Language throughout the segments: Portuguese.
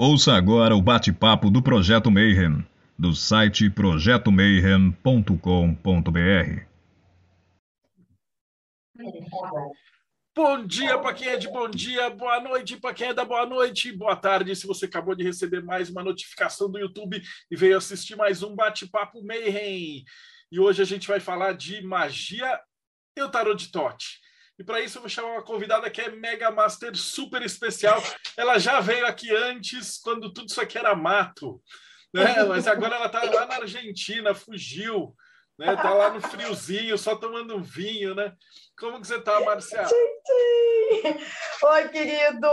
Ouça agora o bate-papo do Projeto Mayhem, do site projetomayhem.com.br. Bom dia para quem é de bom dia, boa noite para quem é da boa noite, boa tarde se você acabou de receber mais uma notificação do YouTube e veio assistir mais um bate-papo Mayhem. E hoje a gente vai falar de magia e o de Tote. E para isso eu vou chamar uma convidada que é Mega Master super especial. Ela já veio aqui antes, quando tudo isso aqui era mato. Né? Mas agora ela está lá na Argentina, fugiu. Né? Tá lá no friozinho, só tomando vinho, né? Como que você tá, Marcela? Oi, querido.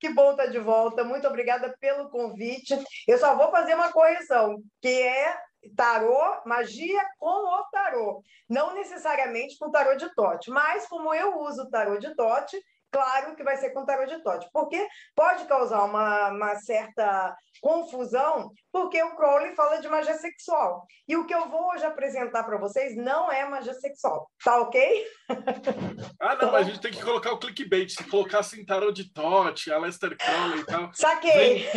Que bom estar de volta. Muito obrigada pelo convite. Eu só vou fazer uma correção, que é tarô, magia com o tarô. Não necessariamente com tarô de Tote, mas como eu uso o tarô de Tote, claro que vai ser com tarô de Tote, porque pode causar uma, uma, certa confusão, porque o Crowley fala de magia sexual. E o que eu vou hoje apresentar para vocês não é magia sexual, tá ok? Ah, não, a gente tem que colocar o clickbait. Se colocar assim tarô de Tote, Aleister Crowley e tal. Saquei!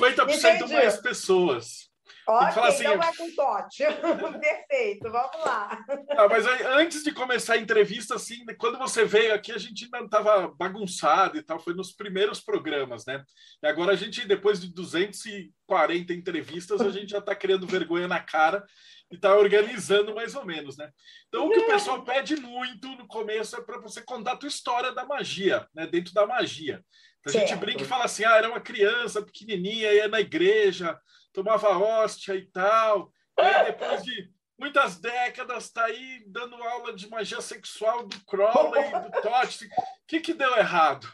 50% mais pessoas. Ok, assim, então é com Tote. Perfeito, vamos lá. Ah, mas aí, antes de começar a entrevista, assim, quando você veio aqui, a gente ainda estava bagunçado e tal, foi nos primeiros programas, né? E agora a gente, depois de 240 entrevistas, a gente já está criando vergonha na cara e está organizando mais ou menos, né? Então, o que o pessoal pede muito no começo é para você contar a tua história da magia, né? Dentro da magia. Então, a gente brinca e fala assim, ah, era uma criança pequenininha, ia na igreja, tomava hóstia e tal. E aí, depois de muitas décadas, está aí dando aula de magia sexual do Crowley, do Totti. O que, que deu errado?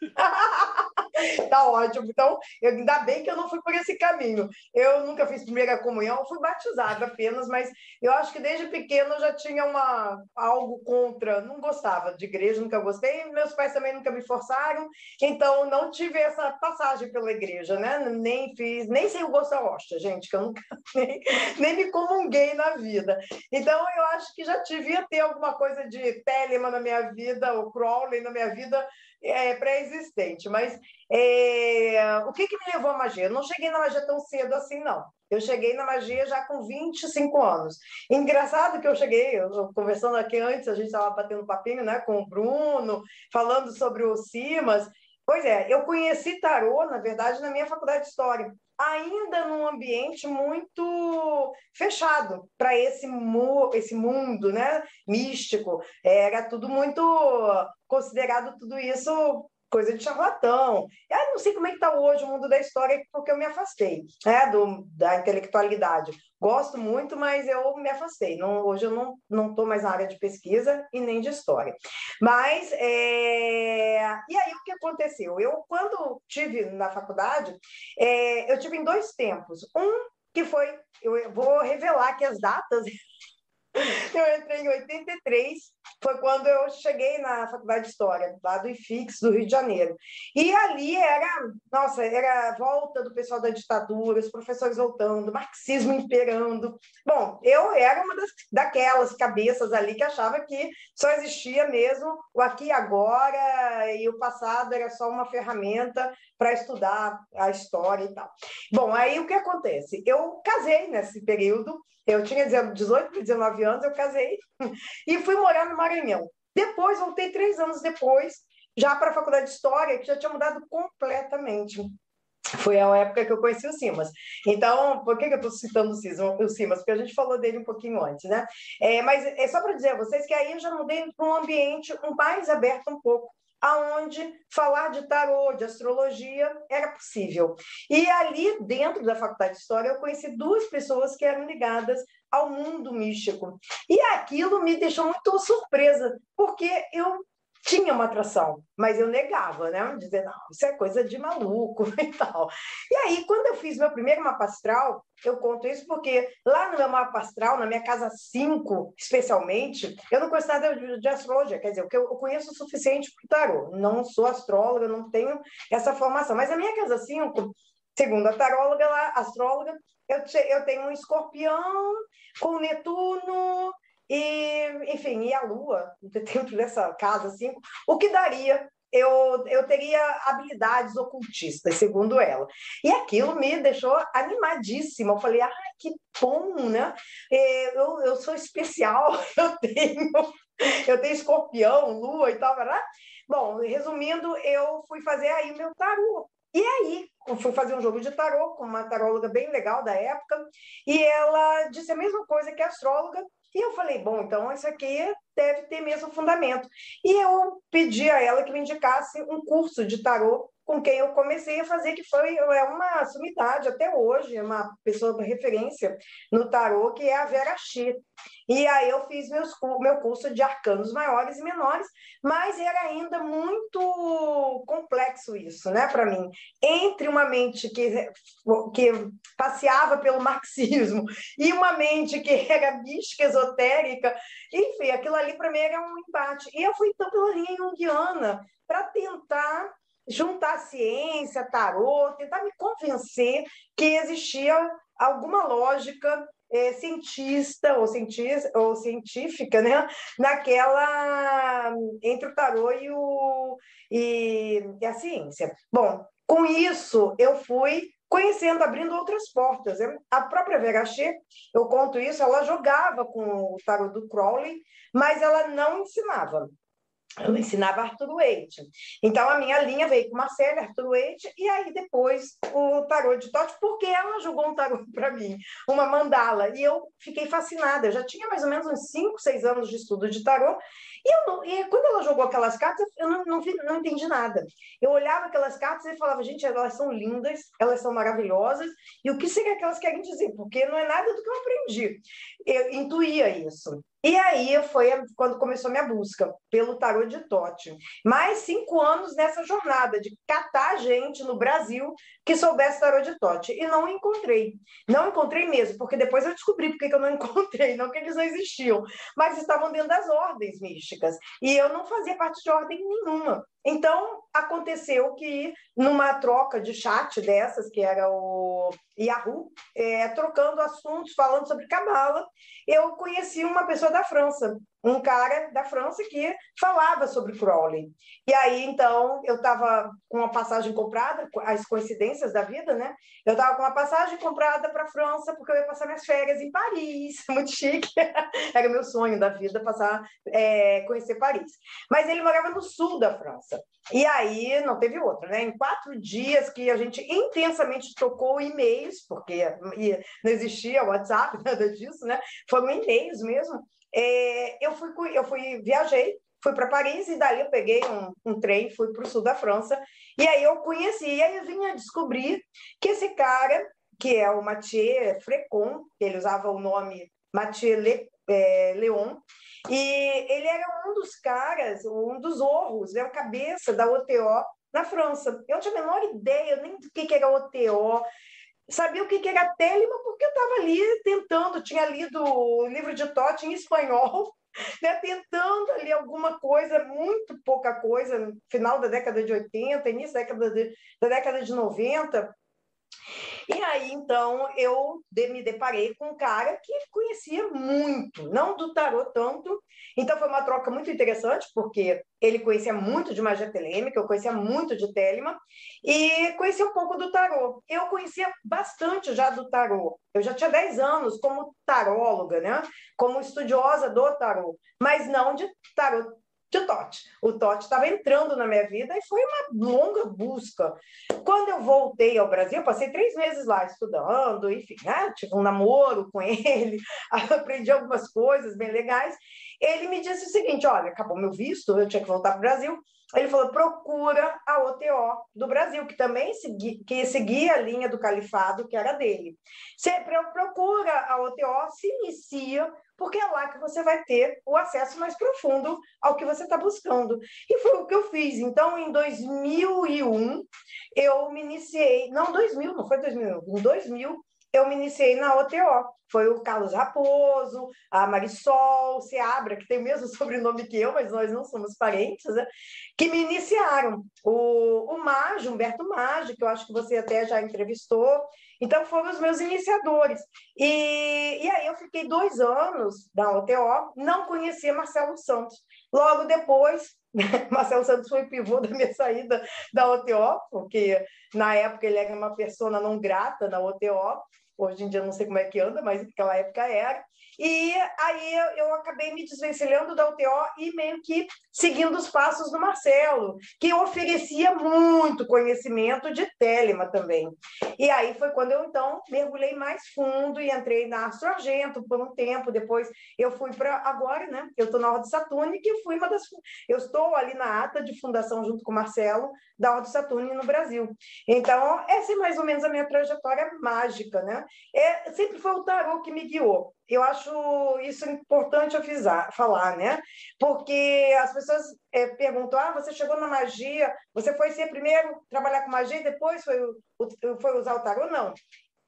tá ótimo. Então, eu, ainda bem que eu não fui por esse caminho. Eu nunca fiz primeira comunhão, fui batizada apenas, mas eu acho que desde pequeno eu já tinha uma, algo contra. Não gostava de igreja, nunca gostei. Meus pais também nunca me forçaram, então não tive essa passagem pela igreja, né? Nem fiz, nem sei o gosto da hóstia, gente, que eu nunca nem, nem me comunguei na vida. Então, eu acho que já devia ter alguma coisa de Telemann na minha vida, ou Crowley na minha vida, é, pré-existente. Mas é, o que, que me levou à magia? Eu não cheguei na magia tão cedo assim, não. Eu cheguei na magia já com 25 anos. Engraçado que eu cheguei, eu, conversando aqui antes, a gente estava batendo papinho né, com o Bruno, falando sobre o Simas. Pois é, eu conheci tarô, na verdade, na minha faculdade de História, ainda num ambiente muito fechado para esse, mu esse mundo né, místico. Era tudo muito considerado tudo isso coisa de charlatão. Eu não sei como é que está hoje o mundo da história, porque eu me afastei né, do, da intelectualidade. Gosto muito, mas eu me afastei. Não, hoje eu não estou mais na área de pesquisa e nem de história. Mas, é... e aí o que aconteceu? Eu, quando tive na faculdade, é... eu tive em dois tempos. Um que foi, eu vou revelar aqui as datas, eu entrei em 83, foi quando eu cheguei na Faculdade de História, lá do IFIX, do Rio de Janeiro. E ali era, nossa, era a volta do pessoal da ditadura, os professores voltando, marxismo imperando. Bom, eu era uma das, daquelas cabeças ali que achava que só existia mesmo o aqui e agora, e o passado era só uma ferramenta para estudar a história e tal. Bom, aí o que acontece? Eu casei nesse período, eu tinha 18 para 19 anos, eu casei e fui morar no Maranhão. Depois, voltei três anos depois, já para a faculdade de História, que já tinha mudado completamente. Foi a época que eu conheci o Simas. Então, por que, eu estou citando o Simas? Porque a gente falou dele um pouquinho antes, né? É, mas é só para dizer a vocês que aí eu já mudei para um ambiente mais aberto um pouco aonde falar de tarô, de astrologia era possível. E ali dentro da faculdade de história eu conheci duas pessoas que eram ligadas ao mundo místico. E aquilo me deixou muito surpresa, porque eu tinha uma atração, mas eu negava, né? Dizer, não, isso é coisa de maluco e tal. E aí, quando eu fiz meu primeiro mapa astral, eu conto isso porque lá no meu mapa astral, na minha casa 5, especialmente, eu não conheço nada de, de astrologia, quer dizer, eu, eu conheço o suficiente para o tarô. Não sou astróloga, não tenho essa formação, mas a minha casa 5, segundo a taróloga lá, astróloga, eu, eu tenho um escorpião com Netuno e, enfim, e a Lua dentro dessa casa, assim, o que daria eu, eu teria habilidades ocultistas, segundo ela. E aquilo me deixou animadíssima. Eu falei, ah, que bom, né? É, eu, eu sou especial, eu tenho, eu tenho escorpião, lua e tal, né? Bom, resumindo, eu fui fazer aí meu tarô. E aí, eu fui fazer um jogo de tarô com uma taróloga bem legal da época, e ela disse a mesma coisa que a astróloga, e eu falei, bom, então isso aqui deve ter mesmo fundamento. E eu pedi a ela que me indicasse um curso de tarô com quem eu comecei a fazer, que foi é uma sumidade até hoje, é uma pessoa de referência no tarô, que é a Vera Chi. E aí eu fiz meus, meu curso de arcanos maiores e menores, mas era ainda muito complexo isso, né, para mim. Entre uma mente que, que passeava pelo marxismo e uma mente que era mística, esotérica, enfim, aquilo ali para mim era um embate. E eu fui então pela linha junguiana para tentar juntar ciência, tarô, tentar me convencer que existia alguma lógica é, cientista ou, cientista ou científica, né? Naquela entre o tarô e, o, e, e a ciência. Bom, com isso eu fui conhecendo, abrindo outras portas. A própria Vera eu conto isso, ela jogava com o tarot do Crowley, mas ela não ensinava eu ensinava Arthur Waite. Então, a minha linha veio com Marcela, Arthur Waite, e aí depois o tarô de Totti, porque ela jogou um tarô para mim, uma mandala, e eu fiquei fascinada. Eu já tinha mais ou menos uns 5, 6 anos de estudo de tarô, e, eu e quando ela jogou aquelas cartas, eu não, não, não entendi nada. Eu olhava aquelas cartas e falava, gente, elas são lindas, elas são maravilhosas, e o que seria que elas querem dizer? Porque não é nada do que eu aprendi. Eu intuía isso. E aí foi quando começou minha busca pelo tarô de Tote. Mais cinco anos nessa jornada de catar gente no Brasil que soubesse tarô de Tote. E não encontrei. Não encontrei mesmo, porque depois eu descobri porque eu não encontrei. Não que eles não existiam, mas estavam dentro das ordens místicas. E eu não fazia parte de ordem nenhuma. Então, aconteceu que numa troca de chat dessas, que era o Yahoo, é, trocando assuntos, falando sobre Cabala, eu conheci uma pessoa da França, um cara da França que falava sobre Crowley. E aí, então, eu estava com uma passagem comprada, as coincidências da vida, né? Eu estava com uma passagem comprada para a França, porque eu ia passar minhas férias em Paris, muito chique. Era meu sonho da vida, passar, é, conhecer Paris. Mas ele morava no sul da França. E aí, não teve outra, né? Em quatro dias que a gente intensamente trocou e-mails, porque não existia WhatsApp, nada disso, né? Foram e-mails mesmo é, eu fui, eu fui, viajei, fui para Paris e daí eu peguei um, um trem, fui para o sul da França e aí eu conheci, e aí eu vim a descobrir que esse cara, que é o Mathieu Frecon, ele usava o nome Mathieu Le, é, Leon, e ele era um dos caras, um dos orros, era né, a cabeça da OTO na França. Eu não tinha a menor ideia nem do que, que era OTO, sabia o que, era Telema porque eu estava ali tentando, tinha lido o livro de Totti em espanhol, né, tentando ali alguma coisa, muito pouca coisa, no final da década de 80, início da década de, da década de 90, e aí, então, eu me deparei com um cara que conhecia muito, não do tarô tanto. Então, foi uma troca muito interessante, porque ele conhecia muito de magia telêmica, eu conhecia muito de Telema, e conhecia um pouco do tarô. Eu conhecia bastante já do tarô. Eu já tinha 10 anos como taróloga, né? Como estudiosa do tarô, mas não de tarô de Totti. O Totti estava entrando na minha vida e foi uma longa busca. Quando eu voltei ao Brasil, passei três meses lá estudando, enfim, né? tive um namoro com ele, aprendi algumas coisas bem legais. Ele me disse o seguinte: olha, acabou meu visto, eu tinha que voltar para o Brasil. Ele falou: procura a OTO do Brasil, que também segui, que seguia a linha do califado, que era dele. Você procura a OTO, se inicia porque é lá que você vai ter o acesso mais profundo ao que você está buscando. E foi o que eu fiz. Então, em 2001, eu me iniciei, não 2000, não foi 2001, em 2000, eu me iniciei na OTO. Foi o Carlos Raposo, a Marisol Seabra, que tem o mesmo sobrenome que eu, mas nós não somos parentes, né? que me iniciaram. O, o Humberto Mage, que eu acho que você até já entrevistou. Então, foram os meus iniciadores. E, e aí eu fiquei dois anos na OTO, não conhecia Marcelo Santos. Logo depois, Marcelo Santos foi pivô da minha saída da OTO, porque na época ele era uma pessoa não grata na OTO, hoje em dia não sei como é que anda, mas naquela época era. E aí eu acabei me desvencilhando da UTO e meio que seguindo os passos do Marcelo, que oferecia muito conhecimento de Telema também. E aí foi quando eu então mergulhei mais fundo e entrei na Astro Argento por um tempo. Depois eu fui para agora, né? Eu estou na Ordem Saturne, que fui uma das. Eu estou ali na ata de fundação junto com o Marcelo da Ordem Saturne no Brasil. Então, essa é mais ou menos a minha trajetória mágica, né? É, sempre foi o tarô que me guiou. Eu acho isso importante avisar, falar, né? Porque as pessoas é, perguntam: ah, você chegou na magia, você foi ser primeiro trabalhar com magia e depois foi, foi usar o tarô? Não.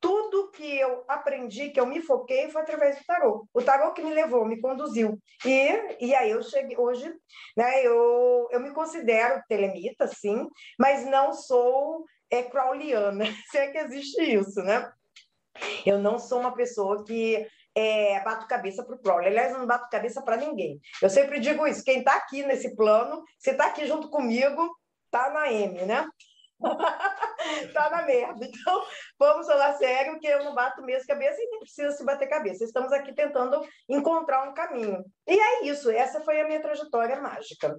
Tudo que eu aprendi, que eu me foquei, foi através do tarô. O tarô que me levou, me conduziu. E, e aí eu cheguei, hoje, né, eu, eu me considero telemita, sim, mas não sou é, se é que existe isso, né? Eu não sou uma pessoa que é, bato cabeça para o Crowley. Aliás, não bato cabeça para ninguém. Eu sempre digo isso: quem está aqui nesse plano, se está aqui junto comigo, tá na M, né? tá na merda. Então, vamos falar sério, que eu não bato mesmo cabeça e nem precisa se bater cabeça. Estamos aqui tentando encontrar um caminho. E é isso, essa foi a minha trajetória mágica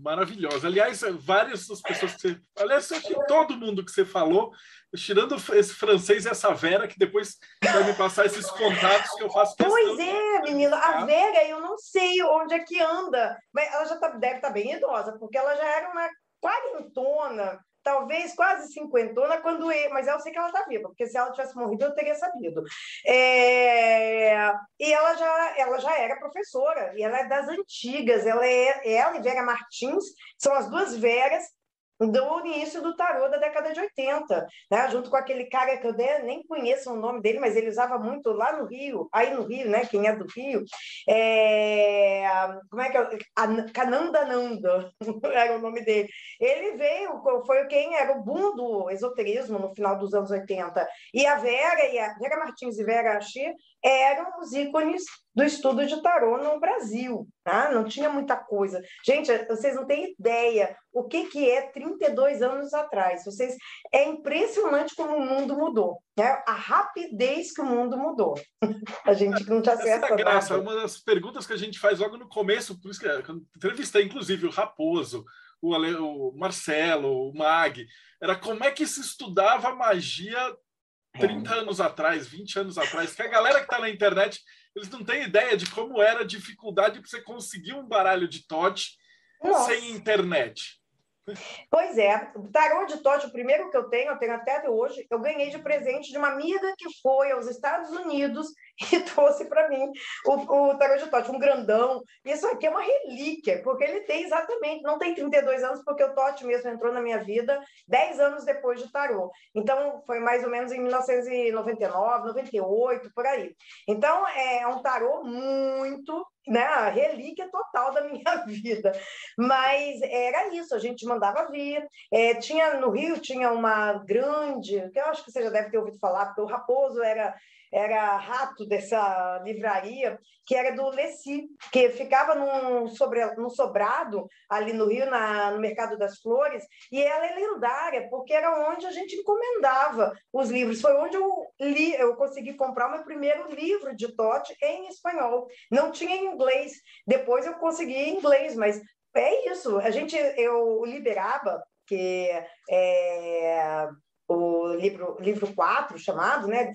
maravilhosa. Aliás, várias das pessoas que você. Aliás, todo mundo que você falou, tirando esse francês e essa Vera, que depois vai me passar esses contatos que eu faço. Pois é, menina. A Vera, eu não sei onde é que anda, mas ela já tá, deve estar tá bem idosa, porque ela já era uma quarentona talvez quase cinquentona, quando eu, mas eu sei que ela está viva, porque se ela tivesse morrido eu teria sabido. É, e ela já, ela já era professora, e ela é das antigas, ela é ela e Vera Martins, são as duas Veras do início do tarô da década de 80, né? junto com aquele cara que eu nem conheço o nome dele, mas ele usava muito lá no Rio, aí no Rio, né? Quem é do Rio, é... como é que é? Canandananda era o nome dele. Ele veio, foi quem era o boom do esoterismo no final dos anos 80. E a Vera, e a Vera Martins e Vera Axi eram os ícones do estudo de tarô no Brasil. Tá? Não tinha muita coisa. Gente, vocês não têm ideia o que, que é 32 anos atrás. Vocês É impressionante como o mundo mudou. Né? A rapidez que o mundo mudou. a gente não tinha acesso Essa é a graça. Uma das perguntas que a gente faz logo no começo, por isso que eu entrevistei, inclusive, o Raposo, o, Ale, o Marcelo, o Mag, era como é que se estudava magia 30 é. anos atrás, 20 anos atrás, que a galera que está na internet, eles não têm ideia de como era a dificuldade para você conseguir um baralho de Tote sem internet. Pois é, o tarô de Tote, o primeiro que eu tenho, eu tenho até hoje, eu ganhei de presente de uma amiga que foi aos Estados Unidos e trouxe para mim o, o tarô de Tote, um grandão. Isso aqui é uma relíquia, porque ele tem exatamente, não tem 32 anos, porque o Tote mesmo entrou na minha vida 10 anos depois de tarô. Então, foi mais ou menos em 1999, 98, por aí. Então, é um tarô muito né, a relíquia total da minha vida. Mas era isso, a gente mandava vir. É, tinha no Rio tinha uma grande, que eu acho que você já deve ter ouvido falar, porque o Raposo era era rato dessa livraria, que era do Leci, que ficava num, sobre, num sobrado ali no Rio, na, no Mercado das Flores, e ela é lendária, porque era onde a gente encomendava os livros. Foi onde eu li, eu consegui comprar o meu primeiro livro de Tote em espanhol. Não tinha em inglês. Depois eu consegui em inglês, mas é isso. A gente, eu liberava que é, livro, livro 4, chamado, né?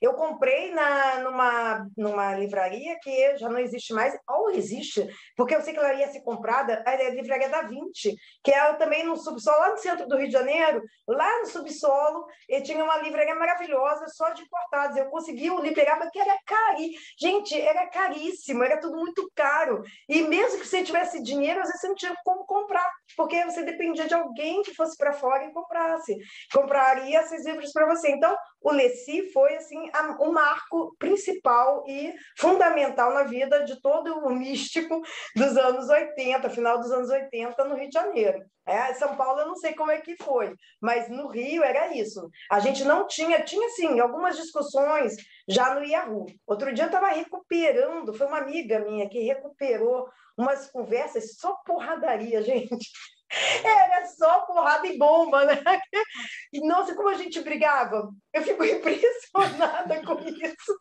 Eu comprei na, numa, numa livraria que já não existe mais, ou existe, porque eu sei que ela ia ser comprada, a livraria da Vinci, que é também no subsolo, lá no centro do Rio de Janeiro, lá no subsolo, e tinha uma livraria maravilhosa só de importados. Eu consegui o Liberaba, que era caro. Gente, era caríssimo, era tudo muito caro. E mesmo que você tivesse dinheiro, às vezes você não tinha como comprar, porque você dependia de alguém que fosse para fora e comprasse. Comprar traria esses livros para você. Então, o Leci foi assim o marco principal e fundamental na vida de todo o místico dos anos 80, final dos anos 80 no Rio de Janeiro. É, São Paulo eu não sei como é que foi, mas no Rio era isso. A gente não tinha, tinha sim algumas discussões já no Yahoo. Outro dia eu estava recuperando, foi uma amiga minha que recuperou umas conversas só porradaria, gente. Era só porrada e bomba, né? E, nossa, como a gente brigava. Eu fico impressionada com isso.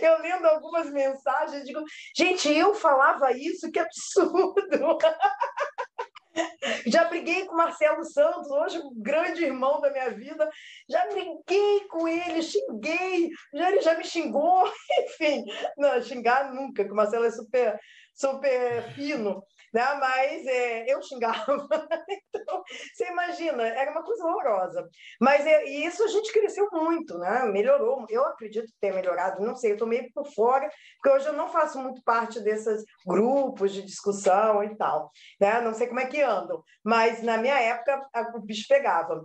Eu lendo algumas mensagens, digo, gente, eu falava isso, que absurdo! Já briguei com Marcelo Santos, hoje um grande irmão da minha vida. Já briguei com ele, xinguei, já, ele já me xingou, enfim. Não, xingar nunca, que o Marcelo é super, super fino né? mas é, eu xingava. então, você imagina, era uma coisa horrorosa. Mas é, isso a gente cresceu muito, né? melhorou. Eu acredito ter melhorado, não sei, eu estou meio por fora, porque hoje eu não faço muito parte desses grupos de discussão e tal. Né? Não sei como é que andam, mas na minha época o bicho pegava.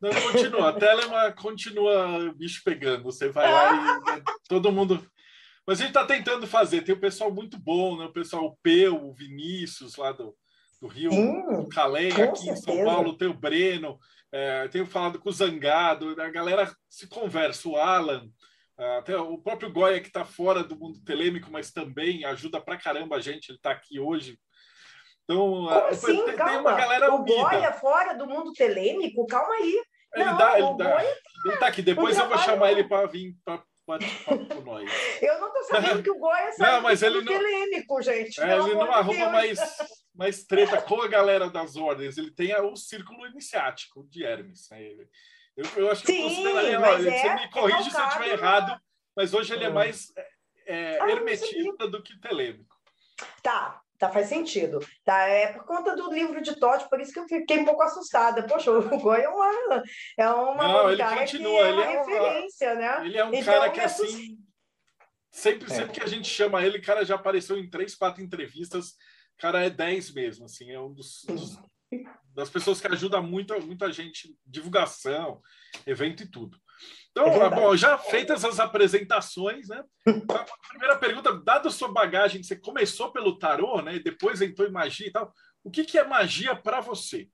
Não, continua. A Telema continua bicho pegando. Você vai lá e todo mundo mas a gente está tentando fazer. Tem o pessoal muito bom, né? O pessoal o Peu, o Vinícius lá do, do Rio, Sim, o Calém, aqui certeza. em São Paulo, tem o Breno, é, tenho falado com o Zangado, a galera se conversa, o Alan, até o próprio Goya que está fora do mundo telêmico, mas também ajuda pra caramba a gente, ele está aqui hoje. Então, assim? tem, tem, uma galera o unida. Goya fora do mundo telêmico, calma aí. Ele, dá, ele tá aqui, depois eu vou chamar ele para vir para bate-papo com nós. Eu não estou sabendo que o Goya saiu não, mas ele não, polêmico, gente. É, ele não arruma mais, mais treta com a galera das ordens. Ele tem o círculo iniciático de Hermes. Né? Eu, eu acho que Sim, eu consideraria. É, você me corrige é se eu estiver errado, mas hoje ele é mais é, ah, hermetista do que telêmico. Tá, Tá, faz sentido. Tá, é por conta do livro de Totti, por isso que eu fiquei um pouco assustada. Poxa, o Goi é uma, é uma Não, ele continua, é ele uma é referência, uma, né? Ele é um então, cara que assim. Sempre, sempre que a gente chama ele, o cara já apareceu em três, quatro entrevistas. O cara é dez mesmo, assim, é um dos, dos das pessoas que ajuda muito, muita gente, divulgação, evento e tudo. Então, é bom, já feitas as apresentações, né? A primeira pergunta, dada a sua bagagem, você começou pelo tarô, né? Depois entrou em magia e tal. O que, que é magia para você?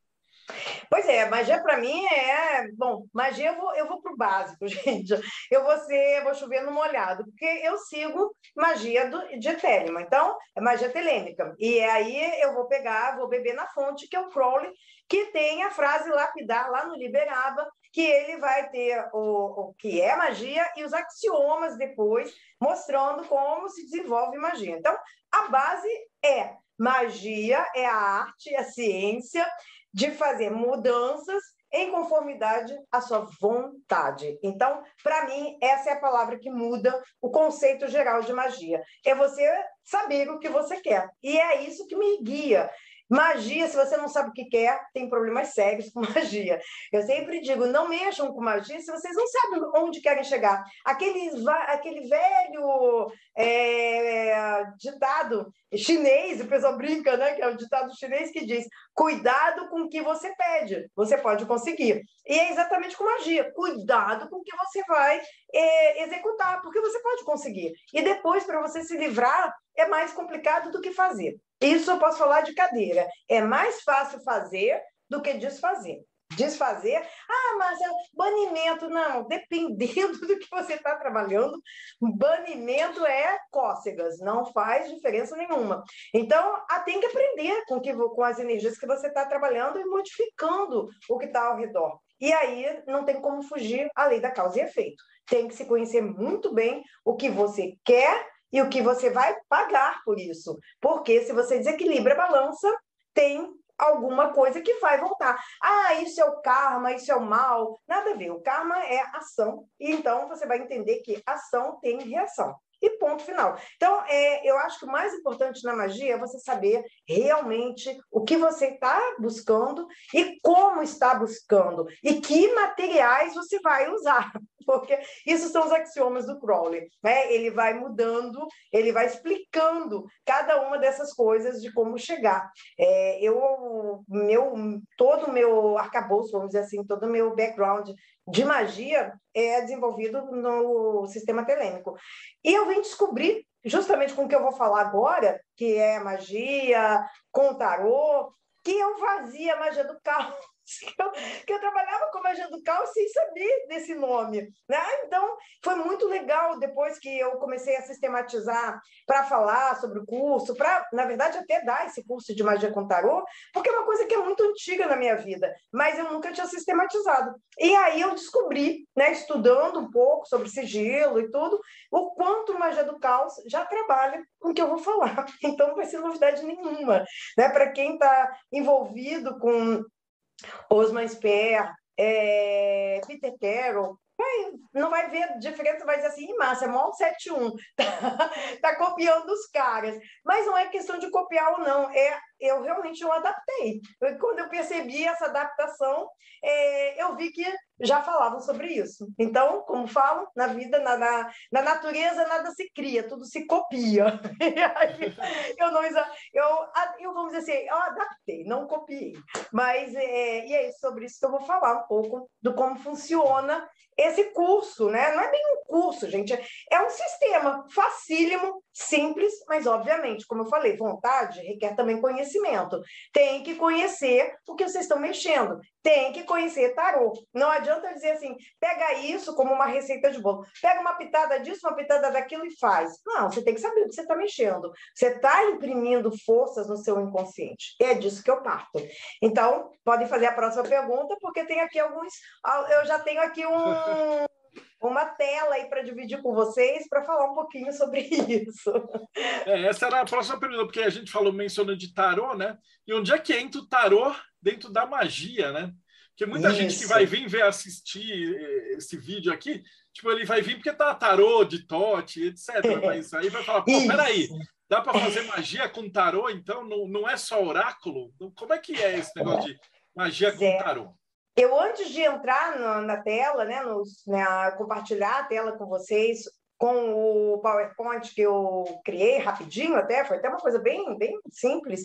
Pois é, magia para mim é. Bom, magia eu vou, eu vou para o básico, gente. Eu vou ser, vou chover no molhado, porque eu sigo magia do, de Telema. Então, é magia telêmica. E aí eu vou pegar, vou beber na fonte, que é o Crowley, que tem a frase lapidar lá no Liberaba, que ele vai ter o, o que é magia e os axiomas depois, mostrando como se desenvolve magia. Então, a base é magia, é a arte, é a ciência de fazer mudanças em conformidade à sua vontade. Então, para mim, essa é a palavra que muda o conceito geral de magia. É você saber o que você quer. E é isso que me guia. Magia, se você não sabe o que quer, tem problemas sérios com magia. Eu sempre digo, não mexam com magia se vocês não sabem onde querem chegar. Aquele, aquele velho é, ditado chinês, o pessoal brinca, né? Que é o ditado chinês que diz: cuidado com o que você pede, você pode conseguir. E é exatamente com magia: cuidado com o que você vai é, executar, porque você pode conseguir. E depois, para você se livrar, é mais complicado do que fazer. Isso eu posso falar de cadeira. É mais fácil fazer do que desfazer. Desfazer, ah, mas é banimento, não, dependendo do que você está trabalhando, banimento é cócegas, não faz diferença nenhuma. Então, ah, tem que aprender com, que, com as energias que você está trabalhando e modificando o que está ao redor. E aí não tem como fugir a lei da causa e efeito. Tem que se conhecer muito bem o que você quer e o que você vai pagar por isso. Porque se você desequilibra a balança, tem alguma coisa que vai voltar. Ah, isso é o karma, isso é o mal. Nada a ver. O karma é ação. E então você vai entender que ação tem reação e ponto final. Então, é, eu acho que o mais importante na magia é você saber realmente o que você está buscando e como está buscando e que materiais você vai usar, porque isso são os axiomas do Crowley. Né? Ele vai mudando, ele vai explicando cada uma dessas coisas de como chegar. É, eu, meu, todo o meu arcabouço, vamos dizer assim, todo o meu background de magia é desenvolvido no sistema telêmico. E eu vim descobrir, justamente com o que eu vou falar agora, que é magia, com tarô, que eu fazia magia do caos. Que eu, trabalhava com magia do caos sem saber desse nome, né? Então, foi muito legal depois que eu comecei a sistematizar para falar sobre o curso, para, na verdade, até dar esse curso de magia com tarô, porque é uma coisa que é muito antiga na minha vida, mas eu nunca tinha sistematizado. E aí eu descobri, né, estudando um pouco sobre sigilo e tudo, o quanto magia do caos já trabalha com o que eu vou falar. Então, não vai ser novidade nenhuma, né? Para quem está envolvido com Osman Speer, é, Peter Carroll, não vai ver diferença, vai dizer assim, massa, é mó 71, tá, tá copiando os caras. Mas não é questão de copiar ou não, é eu realmente eu adaptei. Quando eu percebi essa adaptação, é, eu vi que já falavam sobre isso. Então, como falam, na vida, na, na, na natureza, nada se cria, tudo se copia. eu não eu, eu vamos dizer assim, eu adaptei, não copiei. Mas é, e é sobre isso que eu vou falar um pouco do como funciona esse curso, né? Não é bem um curso, gente, é um sistema facílimo, simples, mas obviamente, como eu falei, vontade requer também conhecimento. Tem que conhecer o que vocês estão mexendo, tem que conhecer tarô. Não adianta dizer assim, pega isso como uma receita de bolo, pega uma pitada disso, uma pitada daquilo e faz. Não, você tem que saber o que você está mexendo. Você está imprimindo forças no seu inconsciente. É disso que eu parto. Então, podem fazer a próxima pergunta, porque tem aqui alguns. Eu já tenho aqui um uma tela aí para dividir com vocês para falar um pouquinho sobre isso. É, essa era a próxima pergunta, porque a gente falou, mencionou de tarô, né? E onde é que entra o tarô dentro da magia, né? Porque muita isso. gente que vai vir ver assistir eh, esse vídeo aqui, tipo, ele vai vir porque tá tarô, de tote, etc. Mas aí vai falar, pô, isso. peraí, dá para fazer magia com tarô, então? Não, não é só oráculo? Como é que é esse negócio de magia com tarô? Eu, antes de entrar na, na tela, né, nos, né, compartilhar a tela com vocês, com o PowerPoint que eu criei rapidinho até, foi até uma coisa bem, bem simples.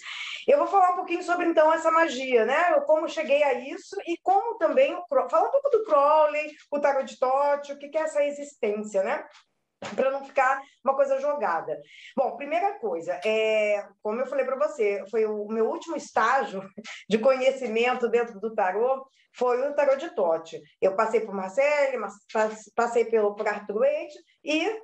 Eu vou falar um pouquinho sobre então essa magia, né? Eu, como cheguei a isso e como também falar um pouco do Crowley, o Tarot de Tote, o que é essa existência, né? para não ficar uma coisa jogada. Bom, primeira coisa, é, como eu falei para você, foi o meu último estágio de conhecimento dentro do tarô, foi o tarô de Tote. Eu passei por Marcele, passei pelo por Arthur Wade e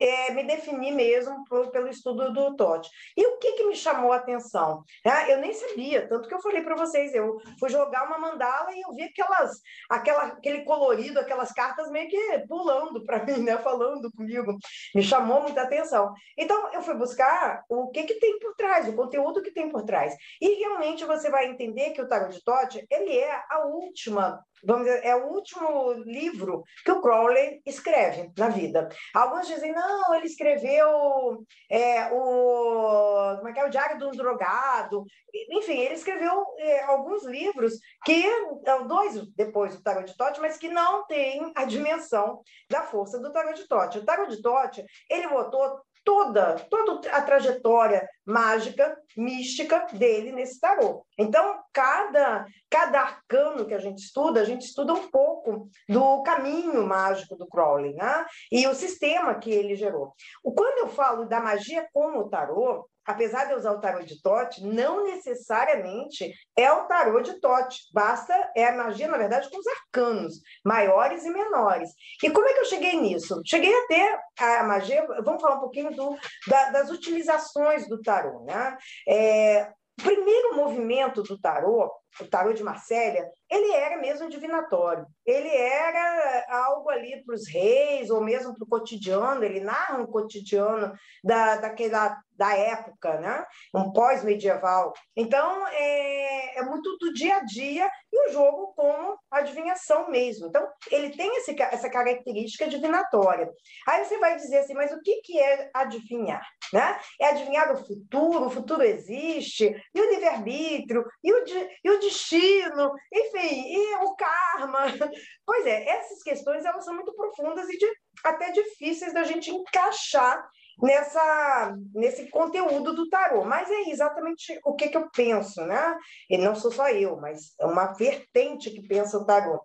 é, me definir mesmo por, pelo estudo do Totti. E o que, que me chamou a atenção? Ah, eu nem sabia, tanto que eu falei para vocês, eu fui jogar uma mandala e eu vi aquelas, aquela, aquele colorido, aquelas cartas meio que pulando para mim, né, falando comigo. Me chamou muita atenção. Então, eu fui buscar o que, que tem por trás, o conteúdo que tem por trás. E realmente você vai entender que o Tarot de Totti, ele é a última vamos dizer, é o último livro que o Crowley escreve na vida. Alguns dizem, não, ele escreveu é, o, como é que é, o Diário de um Drogado. Enfim, ele escreveu é, alguns livros que, é, dois depois do Tarot de Tote, mas que não têm a dimensão da força do Tarot de Tote. O Tarot de Tote, ele botou toda, toda a trajetória mágica, mística dele nesse tarô. Então, cada, cada arcano que a gente estuda, a gente estuda um pouco do caminho mágico do Crowley, né? E o sistema que ele gerou. Quando eu falo da magia como tarô, apesar de eu usar o tarô de Tote, não necessariamente é o tarô de Tote. Basta, é a magia, na verdade, com os arcanos, maiores e menores. E como é que eu cheguei nisso? Cheguei a ter a magia, vamos falar um pouquinho do, da, das utilizações do tarô. Né? É, o primeiro movimento do tarô, o tarô de Marsella, ele era mesmo divinatório. Ele era algo ali para os reis, ou mesmo para o cotidiano, ele narra um cotidiano da, daquela, da época, né? um pós-medieval. Então, é, é muito do dia a dia e o jogo como adivinhação mesmo. Então, ele tem esse, essa característica divinatória. Aí você vai dizer assim, mas o que, que é adivinhar? Né? É adivinhar o futuro, o futuro existe, e o livre-arbítrio, e o, e o destino, enfim, e o karma. Pois é, essas questões elas são muito profundas e de, até difíceis da gente encaixar nessa nesse conteúdo do tarô, mas é exatamente o que, que eu penso, né? E não sou só eu, mas é uma vertente que pensa o tarô.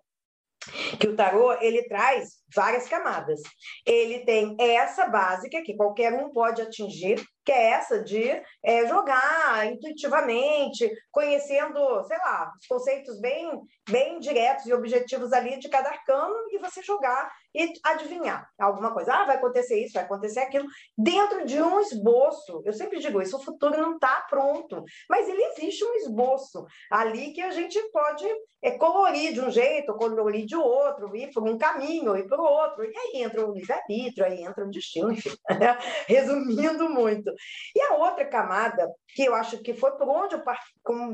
Que o tarô ele traz várias camadas. Ele tem essa básica que qualquer um pode atingir, que é essa de é, jogar intuitivamente, conhecendo, sei lá, os conceitos bem, bem diretos e objetivos ali de cada arcano e você jogar e adivinhar alguma coisa. Ah, vai acontecer isso, vai acontecer aquilo, dentro de um esboço. Eu sempre digo isso, o futuro não está pronto, mas ele existe um esboço ali que a gente pode é, colorir de um jeito, colorir de outro, ir por um caminho, ir por outro. E aí entra o livre-arbítrio, aí entra o destino, enfim, resumindo muito. E a outra camada, que eu acho que foi por onde eu,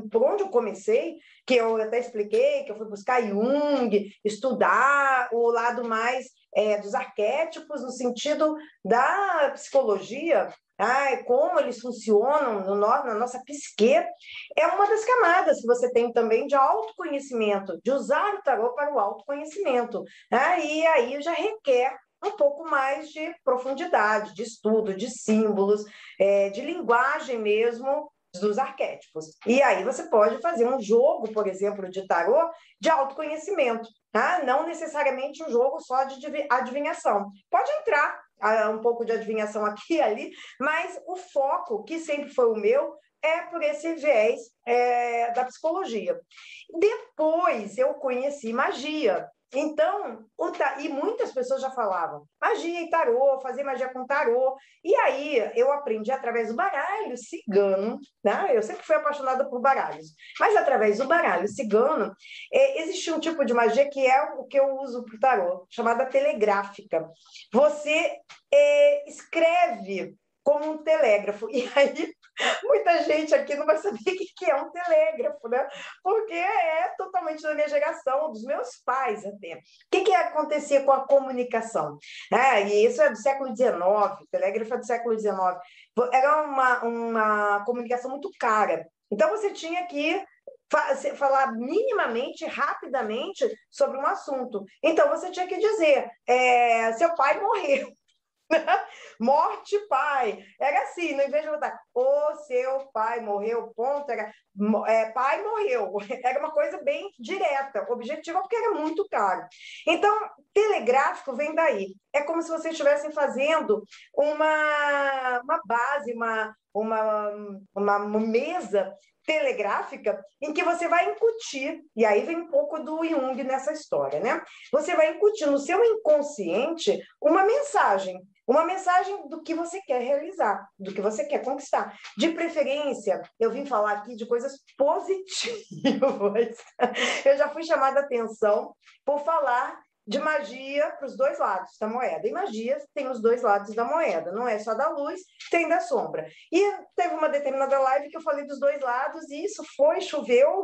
por onde eu comecei, que eu até expliquei, que eu fui buscar Jung, estudar o lado mais é, dos arquétipos, no sentido da psicologia, ah, como eles funcionam no, na nossa psique, é uma das camadas que você tem também de autoconhecimento, de usar o tarô para o autoconhecimento. Ah, e aí já requer um pouco mais de profundidade, de estudo, de símbolos, é, de linguagem mesmo, dos arquétipos. E aí você pode fazer um jogo, por exemplo, de tarô de autoconhecimento, tá? não necessariamente um jogo só de adivinhação. Pode entrar uh, um pouco de adivinhação aqui e ali, mas o foco, que sempre foi o meu, é por esse viés é, da psicologia. Depois eu conheci magia. Então, ta... e muitas pessoas já falavam magia e tarô, fazer magia com tarô. E aí eu aprendi através do baralho cigano, né? Eu sempre fui apaixonada por baralhos, mas através do baralho cigano é, existe um tipo de magia que é o que eu uso para o tarô, chamada telegráfica. Você é, escreve como um telégrafo. E aí muita gente aqui não vai saber o que é um telégrafo, né? Porque é totalmente da minha geração, dos meus pais até. O que, que acontecia com a comunicação? É, e isso é do século XIX, o telégrafo é do século XIX. Era uma, uma comunicação muito cara. Então você tinha que falar minimamente, rapidamente sobre um assunto. Então você tinha que dizer: é, seu pai morreu. Morte, pai. Era assim, no invés de botar o seu pai morreu, ponto, era é, pai morreu. Era uma coisa bem direta, objetiva, porque era muito caro. Então, telegráfico vem daí. É como se vocês estivessem fazendo uma, uma base, uma, uma, uma mesa telegráfica em que você vai incutir, e aí vem um pouco do Jung nessa história, né? Você vai incutir no seu inconsciente uma mensagem, uma mensagem do que você quer realizar, do que você quer conquistar. De preferência, eu vim falar aqui de coisas positivas. Eu já fui chamada a atenção por falar de magia para os dois lados da moeda. E magia tem os dois lados da moeda, não é só da luz, tem da sombra. E teve uma determinada live que eu falei dos dois lados, e isso foi, choveu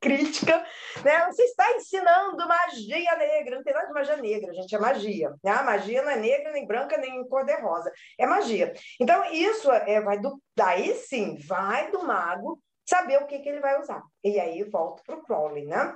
crítica, né? Você está ensinando magia negra, não tem nada de magia negra, gente, é magia. Né? A magia não é negra, nem branca, nem cor-de-rosa, é magia. Então, isso é, vai do, daí sim, vai do mago saber o que, que ele vai usar. E aí volto para o Crowley, né?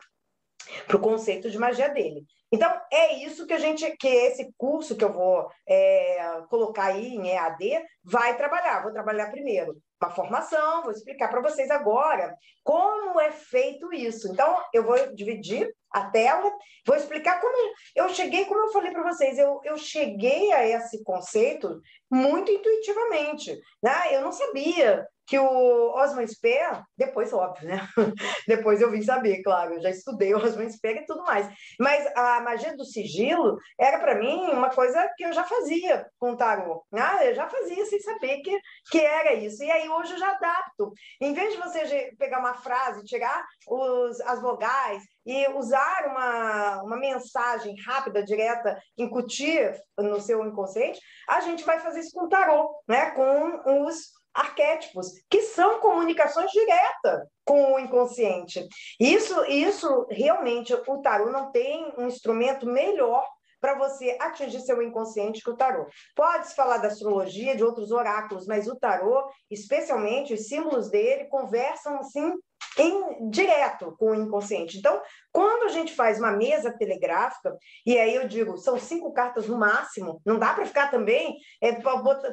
Para o conceito de magia dele. Então, é isso que a gente, que esse curso que eu vou é, colocar aí em EAD vai trabalhar. Vou trabalhar primeiro uma formação, vou explicar para vocês agora como é feito isso. Então, eu vou dividir a tela, vou explicar como eu cheguei, como eu falei para vocês, eu, eu cheguei a esse conceito muito intuitivamente. Né? Eu não sabia que o Osman Speer, depois, óbvio, né? depois eu vim saber, claro, eu já estudei Osman Speer e tudo mais. Mas a magia do sigilo era para mim uma coisa que eu já fazia com o tarô. Né? Eu já fazia sem saber que, que era isso. E aí hoje eu já adapto. Em vez de você pegar uma frase, tirar os, as vogais e usar uma, uma mensagem rápida, direta, incutir no seu inconsciente, a gente vai fazer isso com o tarô, né? com os arquétipos, que são comunicações diretas com o inconsciente. Isso, isso realmente, o tarô não tem um instrumento melhor para você atingir seu inconsciente que o tarô. Pode-se falar da astrologia, de outros oráculos, mas o tarô, especialmente os símbolos dele, conversam assim em direto com o inconsciente. Então, quando a gente faz uma mesa telegráfica, e aí eu digo, são cinco cartas no máximo, não dá para ficar também é,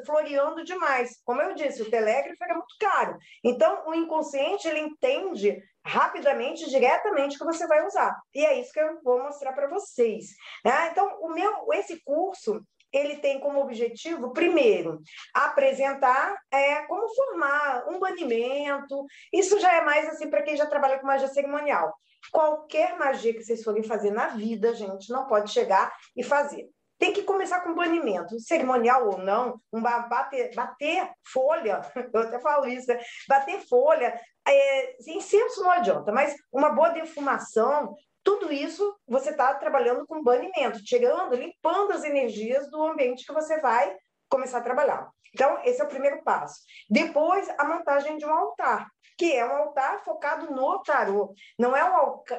floreando demais. Como eu disse, o telégrafo era muito caro. Então, o inconsciente, ele entende rapidamente, diretamente, que você vai usar. E é isso que eu vou mostrar para vocês. Né? Então, o meu, esse curso, ele tem como objetivo, primeiro, apresentar é, como formar um banimento. Isso já é mais assim para quem já trabalha com magia cerimonial. Qualquer magia que vocês forem fazer na vida, gente, não pode chegar e fazer. Tem que começar com banimento, cerimonial ou não, um bater, bater folha, eu até falo isso, né? bater folha, é, incenso não adianta, mas uma boa defumação, tudo isso você está trabalhando com banimento, tirando, limpando as energias do ambiente que você vai começar a trabalhar. Então, esse é o primeiro passo. Depois, a montagem de um altar, que é um altar focado no tarô. Não é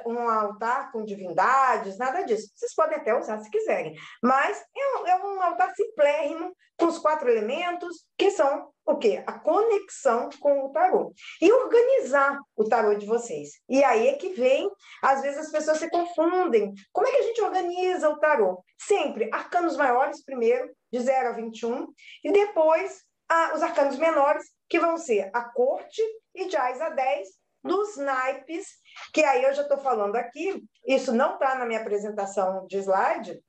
um altar com divindades, nada disso. Vocês podem até usar se quiserem. Mas é um, é um altar simplérrimo, com os quatro elementos, que são o quê? A conexão com o tarô. E organizar o tarô de vocês. E aí é que vem, às vezes as pessoas se confundem. Como é que a gente organiza o tarô? Sempre arcanos maiores primeiro, de 0 a 21, e depois ah, os arcanos menores, que vão ser a corte e Ais a 10 dos naipes, que aí eu já estou falando aqui, isso não está na minha apresentação de slide,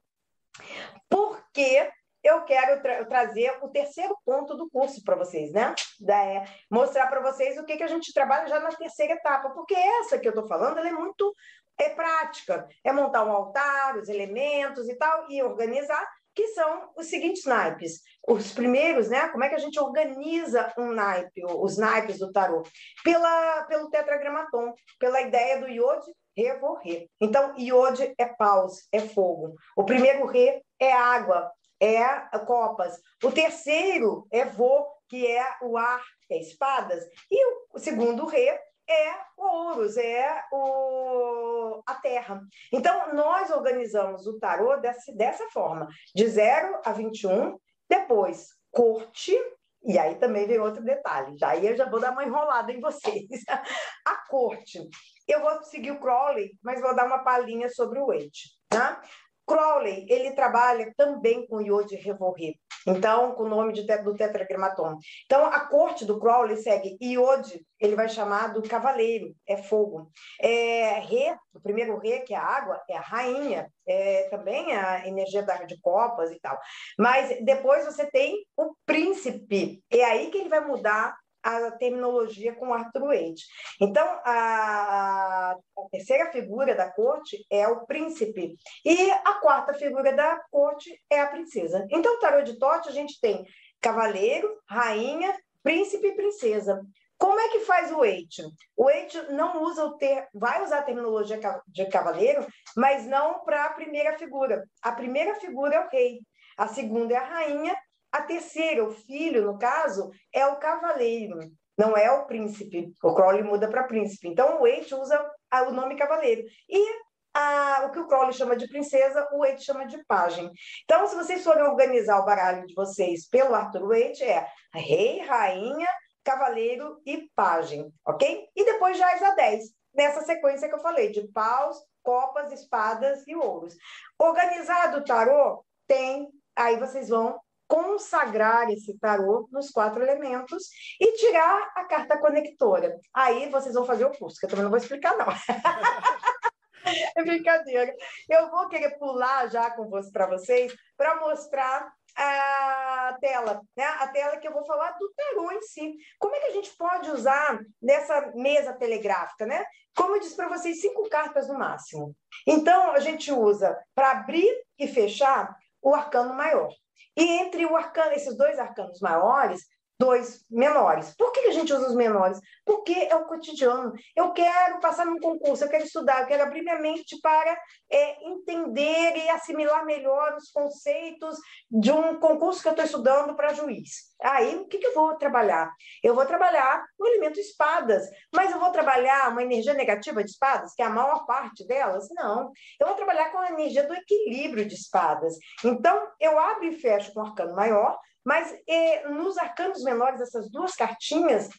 porque eu quero tra trazer o terceiro ponto do curso para vocês, né? Da, é, mostrar para vocês o que, que a gente trabalha já na terceira etapa, porque essa que eu estou falando é muito é prática, é montar um altar, os elementos e tal, e organizar, que são os seguintes naipes. Os primeiros, né? Como é que a gente organiza um naipe, os naipes do tarô? Pela, pelo tetragramaton, pela ideia do iode, revorrer. Então, iode é paus, é fogo. O primeiro re é água, é copas. O terceiro é vo, que é o ar, é espadas. E o segundo re é o ouros, é o, a terra. Então, nós organizamos o tarô dessa, dessa forma, de 0 a 21, depois corte, e aí também vem outro detalhe, já aí eu já vou dar uma enrolada em vocês. a corte, eu vou seguir o Crowley, mas vou dar uma palhinha sobre o Wade. Tá? Crowley, ele trabalha também com Iode Revorrer, então, com o nome de, do tetragramaton. Então, a corte do Crowley segue Iode, ele vai chamar do cavaleiro, é fogo. É, Re, o primeiro Re, que é a água, é a rainha, é também a energia da, de copas e tal. Mas depois você tem o príncipe, é aí que ele vai mudar a terminologia com Arthur Wade. Então, a, a, terceira figura da corte é o príncipe e a quarta figura da corte é a princesa. Então, o tarô de Tote a gente tem cavaleiro, rainha, príncipe e princesa. Como é que faz o Wade? O Wade não usa o ter, vai usar a terminologia de cavaleiro, mas não para a primeira figura. A primeira figura é o rei, a segunda é a rainha a terceira, o filho, no caso, é o cavaleiro, não é o príncipe. O Crowley muda para príncipe. Então, o Waite usa o nome cavaleiro. E a, o que o Crowley chama de princesa, o Waite chama de pajem. Então, se vocês forem organizar o baralho de vocês pelo Arthur Waite, é rei, rainha, cavaleiro e pajem, ok? E depois já a 10, nessa sequência que eu falei, de paus, copas, espadas e ouros. Organizado o tarô, tem, aí vocês vão consagrar esse tarô nos quatro elementos e tirar a carta conectora. Aí vocês vão fazer o curso, que eu também não vou explicar, não. é brincadeira. Eu vou querer pular já com você para vocês para mostrar a tela, né? A tela que eu vou falar do tarô em si. Como é que a gente pode usar nessa mesa telegráfica, né? Como eu disse para vocês, cinco cartas no máximo. Então, a gente usa para abrir e fechar o arcano maior. E entre o arcano, esses dois arcanos maiores, dois menores. Por que a gente usa os menores? Porque é o cotidiano. Eu quero passar num concurso, eu quero estudar, eu quero abrir minha mente para é, entender e assimilar melhor os conceitos de um concurso que eu estou estudando para juiz. Aí, o que, que eu vou trabalhar? Eu vou trabalhar o elemento espadas, mas eu vou trabalhar uma energia negativa de espadas, que é a maior parte delas? Não. Eu vou trabalhar com a energia do equilíbrio de espadas. Então, eu abro e fecho com o arcano maior, mas nos arcanos menores, essas duas cartinhas,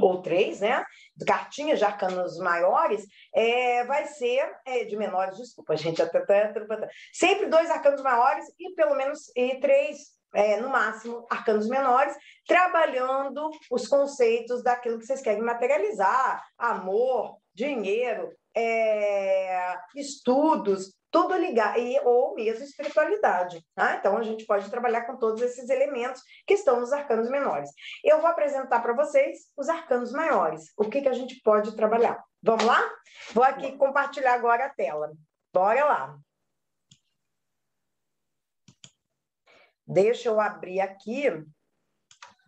ou três, né? Cartinhas de arcanos maiores, é, vai ser é, de menores, desculpa, gente, até, até, até, sempre dois arcanos maiores e pelo menos e três é, no máximo, arcanos menores, trabalhando os conceitos daquilo que vocês querem materializar: amor, dinheiro, é, estudos, tudo ligado, e, ou mesmo espiritualidade. Tá? Então, a gente pode trabalhar com todos esses elementos que estão nos arcanos menores. Eu vou apresentar para vocês os arcanos maiores, o que, que a gente pode trabalhar. Vamos lá? Vou aqui compartilhar agora a tela. Bora lá. Deixa eu abrir aqui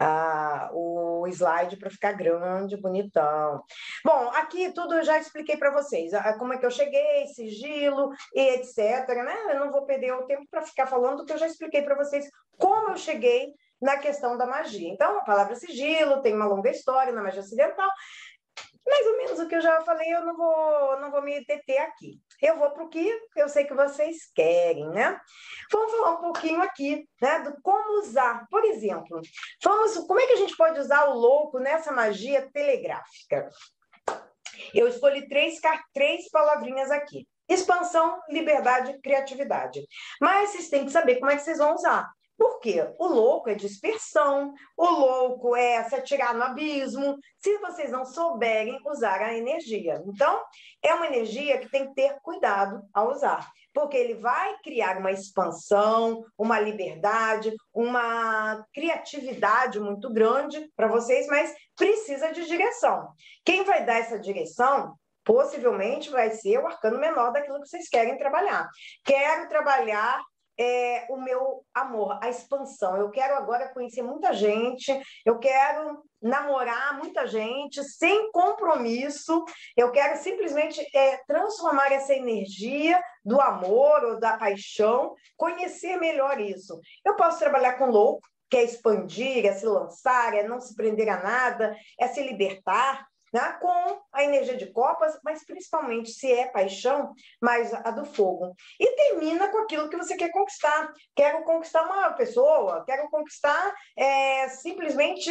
ah, o slide para ficar grande, bonitão. Bom, aqui tudo eu já expliquei para vocês, ah, como é que eu cheguei, sigilo e etc. Né? Eu não vou perder o tempo para ficar falando, que eu já expliquei para vocês como eu cheguei na questão da magia. Então, a palavra sigilo tem uma longa história na magia ocidental, mais ou menos o que eu já falei, eu não vou, não vou me deter aqui. Eu vou para o que eu sei que vocês querem, né? Vamos falar um pouquinho aqui, né, do como usar. Por exemplo, vamos, como é que a gente pode usar o louco nessa magia telegráfica? Eu escolhi três, três palavrinhas aqui. Expansão, liberdade, criatividade. Mas vocês têm que saber como é que vocês vão usar. Por quê? O louco é dispersão, o louco é se atirar no abismo, se vocês não souberem usar a energia. Então, é uma energia que tem que ter cuidado ao usar, porque ele vai criar uma expansão, uma liberdade, uma criatividade muito grande para vocês, mas precisa de direção. Quem vai dar essa direção possivelmente vai ser o arcano menor daquilo que vocês querem trabalhar. Quero trabalhar é, o meu amor, a expansão. Eu quero agora conhecer muita gente, eu quero namorar muita gente sem compromisso, eu quero simplesmente é, transformar essa energia do amor ou da paixão, conhecer melhor isso. Eu posso trabalhar com louco, que é expandir, é se lançar, é não se prender a nada, é se libertar né? com a energia de copas, mas principalmente se é paixão, mais a do fogo. E termina com aquilo que você quer conquistar. Quero conquistar uma pessoa, quero conquistar é, simplesmente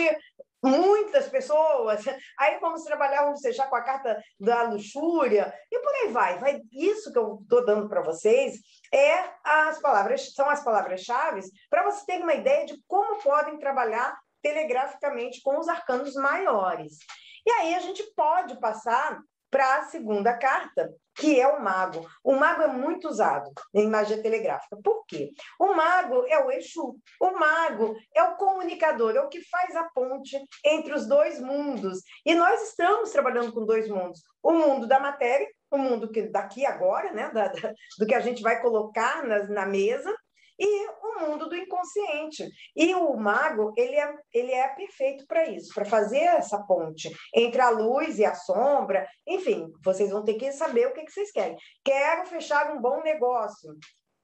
muitas pessoas. Aí vamos trabalhar, vamos fechar com a carta da luxúria e por aí vai. vai isso que eu estou dando para vocês é as palavras, são as palavras-chave para você ter uma ideia de como podem trabalhar telegraficamente com os arcanos maiores. E aí a gente pode passar para a segunda carta, que é o mago. O mago é muito usado em magia telegráfica. Por quê? O mago é o Exu. O mago é o comunicador, é o que faz a ponte entre os dois mundos. E nós estamos trabalhando com dois mundos: o mundo da matéria, o mundo que daqui agora, né, da, da, do que a gente vai colocar na, na mesa, e o mundo do inconsciente. E o mago, ele é, ele é perfeito para isso, para fazer essa ponte entre a luz e a sombra. Enfim, vocês vão ter que saber o que, que vocês querem. Quero fechar um bom negócio.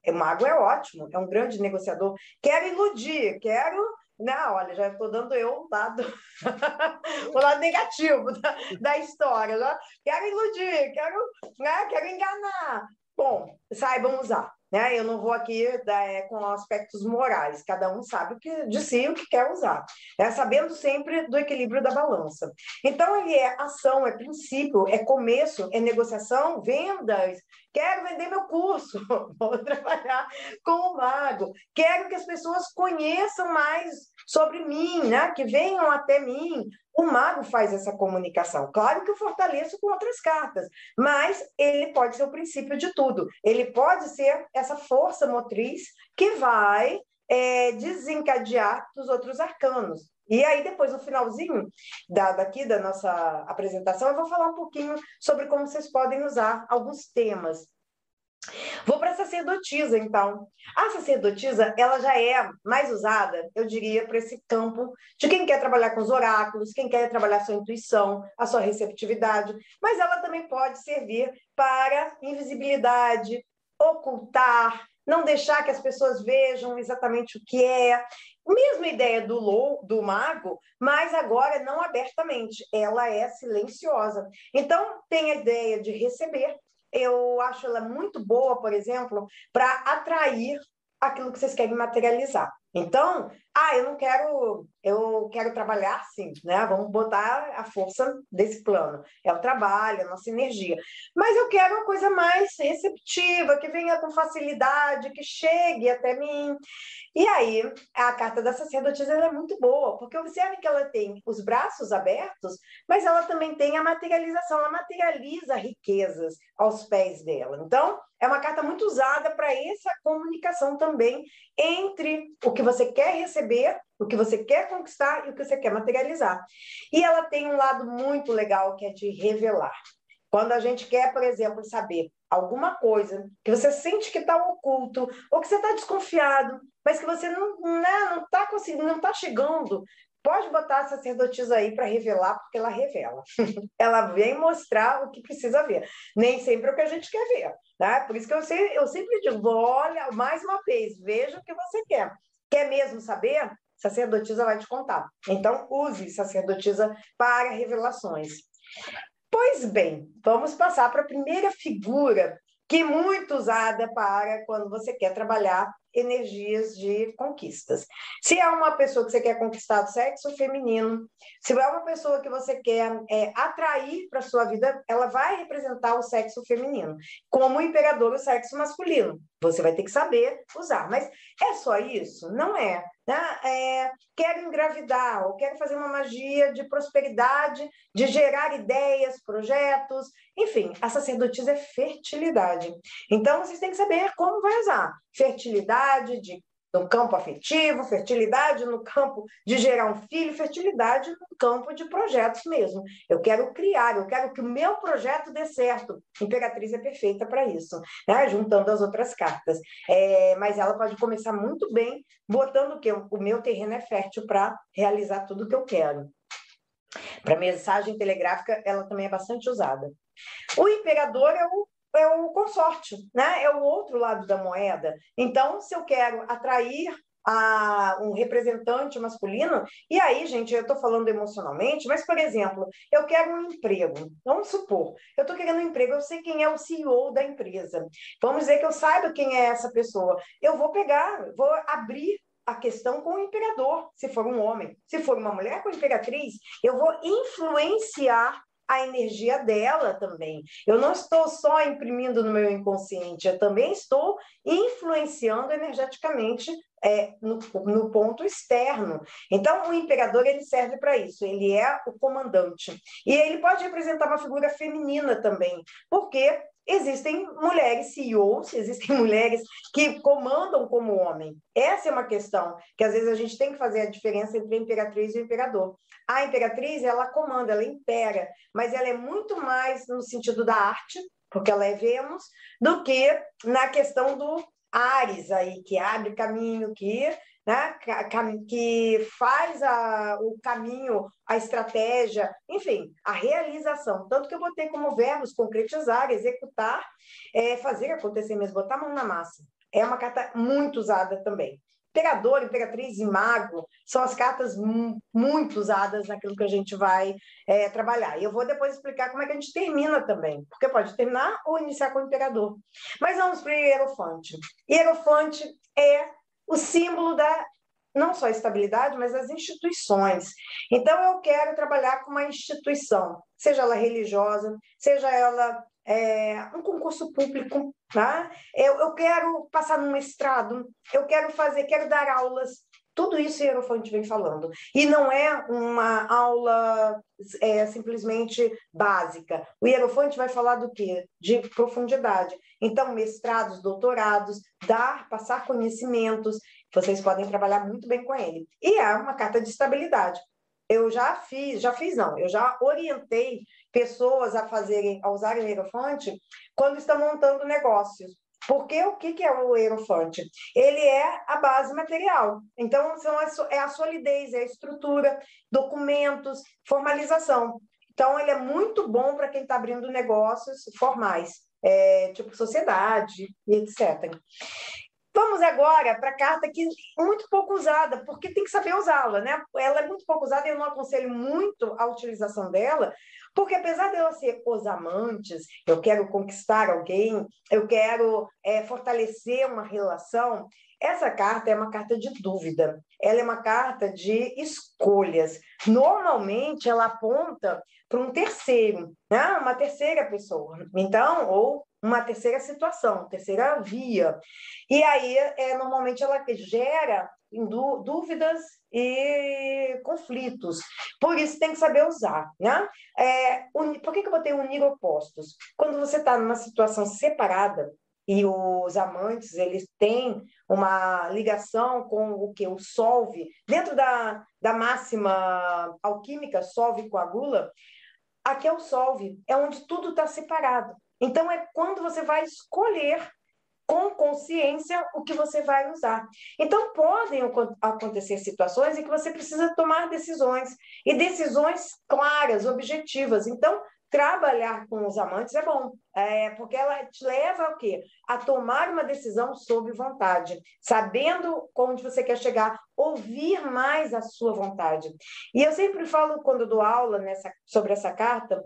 O mago é ótimo, é um grande negociador. Quero iludir, quero não, olha, já estou dando eu o lado, o lado negativo da, da história. Já quero iludir, quero, né, quero enganar. Bom, saibam usar. Né? Eu não vou aqui é, com aspectos morais, cada um sabe o que, de si o que quer usar, é, sabendo sempre do equilíbrio da balança. Então, ele é ação, é princípio, é começo, é negociação, vendas. Quero vender meu curso, vou trabalhar com o mago. Quero que as pessoas conheçam mais sobre mim, né? que venham até mim, o mago faz essa comunicação. Claro que eu fortaleço com outras cartas, mas ele pode ser o princípio de tudo. Ele pode ser essa força motriz que vai é, desencadear os outros arcanos. E aí, depois, no finalzinho da, daqui da nossa apresentação, eu vou falar um pouquinho sobre como vocês podem usar alguns temas Vou para a sacerdotisa, então. A sacerdotisa, ela já é mais usada, eu diria, para esse campo de quem quer trabalhar com os oráculos, quem quer trabalhar a sua intuição, a sua receptividade, mas ela também pode servir para invisibilidade, ocultar, não deixar que as pessoas vejam exatamente o que é. Mesma ideia do, lou, do mago, mas agora não abertamente, ela é silenciosa. Então, tem a ideia de receber, eu acho ela muito boa, por exemplo, para atrair aquilo que vocês querem materializar. Então, ah, eu não quero, eu quero trabalhar assim, né? Vamos botar a força desse plano. É o trabalho, a nossa energia. Mas eu quero uma coisa mais receptiva, que venha com facilidade, que chegue até mim. E aí, a carta da sacerdotisa é muito boa, porque observe que ela tem os braços abertos, mas ela também tem a materialização, ela materializa riquezas aos pés dela. Então, é uma carta muito usada para essa comunicação também entre o que você quer receber, o que você quer conquistar e o que você quer materializar. E ela tem um lado muito legal que é de revelar. Quando a gente quer, por exemplo, saber alguma coisa que você sente que está oculto, ou que você está desconfiado, mas que você não né, não está conseguindo, não está chegando, pode botar a sacerdotisa aí para revelar, porque ela revela. ela vem mostrar o que precisa ver. Nem sempre é o que a gente quer ver. Né? Por isso que eu, sei, eu sempre digo: olha, mais uma vez, veja o que você quer. Quer mesmo saber? Sacerdotisa vai te contar. Então, use sacerdotisa para revelações. Pois bem, vamos passar para a primeira figura que muito usada para quando você quer trabalhar energias de conquistas. Se é uma pessoa que você quer conquistar do sexo feminino, se é uma pessoa que você quer é, atrair para sua vida, ela vai representar o sexo feminino. Como o imperador, o sexo masculino. Você vai ter que saber usar. Mas é só isso? Não é. Né? é quero engravidar, ou quero fazer uma magia de prosperidade, de gerar ideias, projetos, enfim, a sacerdotisa é fertilidade. Então, vocês têm que saber como vai usar. Fertilidade de no campo afetivo, fertilidade no campo de gerar um filho, fertilidade no campo de projetos mesmo. Eu quero criar, eu quero que o meu projeto dê certo. Imperatriz é perfeita para isso, né? juntando as outras cartas. É, mas ela pode começar muito bem botando o que o meu terreno é fértil para realizar tudo o que eu quero. Para mensagem telegráfica, ela também é bastante usada. O imperador é o é o consorte, né? É o outro lado da moeda. Então, se eu quero atrair a um representante masculino, e aí, gente, eu estou falando emocionalmente, mas, por exemplo, eu quero um emprego. Vamos supor, eu estou querendo um emprego, eu sei quem é o CEO da empresa. Vamos dizer que eu saiba quem é essa pessoa. Eu vou pegar, vou abrir a questão com o imperador, se for um homem. Se for uma mulher com a imperatriz, eu vou influenciar a energia dela também. Eu não estou só imprimindo no meu inconsciente, eu também estou influenciando energeticamente é, no, no, ponto externo. Então, o imperador ele serve para isso, ele é o comandante. E ele pode representar uma figura feminina também, porque existem mulheres CEOs, existem mulheres que comandam como homem. Essa é uma questão que às vezes a gente tem que fazer a diferença entre a imperatriz e o imperador. A imperatriz, ela comanda, ela impera, mas ela é muito mais no sentido da arte, porque ela é Vênus, do que na questão do Ares aí, que abre caminho, que, né, que faz a, o caminho, a estratégia, enfim, a realização. Tanto que eu botei como verbos concretizar, executar, é, fazer acontecer mesmo, botar a mão na massa. É uma carta muito usada também. Imperador, Imperatriz e Mago são as cartas muito usadas naquilo que a gente vai é, trabalhar. E eu vou depois explicar como é que a gente termina também, porque pode terminar ou iniciar com o Imperador. Mas vamos para Hierofante. Hierofante é o símbolo da não só estabilidade, mas das instituições. Então, eu quero trabalhar com uma instituição, seja ela religiosa, seja ela é, um concurso público, tá? Eu, eu quero passar num mestrado, eu quero fazer, quero dar aulas. Tudo isso Hierofante vem falando. E não é uma aula é, simplesmente básica. O Hierofante vai falar do quê? De profundidade. Então, mestrados, doutorados, dar, passar conhecimentos, vocês podem trabalhar muito bem com ele. E é uma carta de estabilidade eu já fiz, já fiz não, eu já orientei pessoas a fazerem, a usarem o Aerofante quando estão montando negócios. Porque o que, que é o Aerofante? Ele é a base material. Então, são a, é a solidez, é a estrutura, documentos, formalização. Então, ele é muito bom para quem está abrindo negócios formais, é, tipo sociedade e etc. Vamos agora para a carta que é muito pouco usada, porque tem que saber usá-la, né? Ela é muito pouco usada e eu não aconselho muito a utilização dela, porque apesar dela ser os amantes, eu quero conquistar alguém, eu quero é, fortalecer uma relação, essa carta é uma carta de dúvida, ela é uma carta de escolhas. Normalmente ela aponta para um terceiro, né? uma terceira pessoa. Então, ou uma terceira situação, terceira via. E aí, é, normalmente, ela gera dúvidas e conflitos. Por isso, tem que saber usar. Né? É, por que, que eu botei unir opostos? Quando você está numa situação separada, e os amantes, eles têm uma ligação com o que? O solve. Dentro da, da máxima alquímica, solve coagula, aqui é o solve, é onde tudo está separado. Então, é quando você vai escolher com consciência o que você vai usar. Então, podem acontecer situações em que você precisa tomar decisões, e decisões claras, objetivas. Então, trabalhar com os amantes é bom, é, porque ela te leva ao quê? A tomar uma decisão sob vontade, sabendo onde você quer chegar, ouvir mais a sua vontade. E eu sempre falo, quando dou aula nessa, sobre essa carta,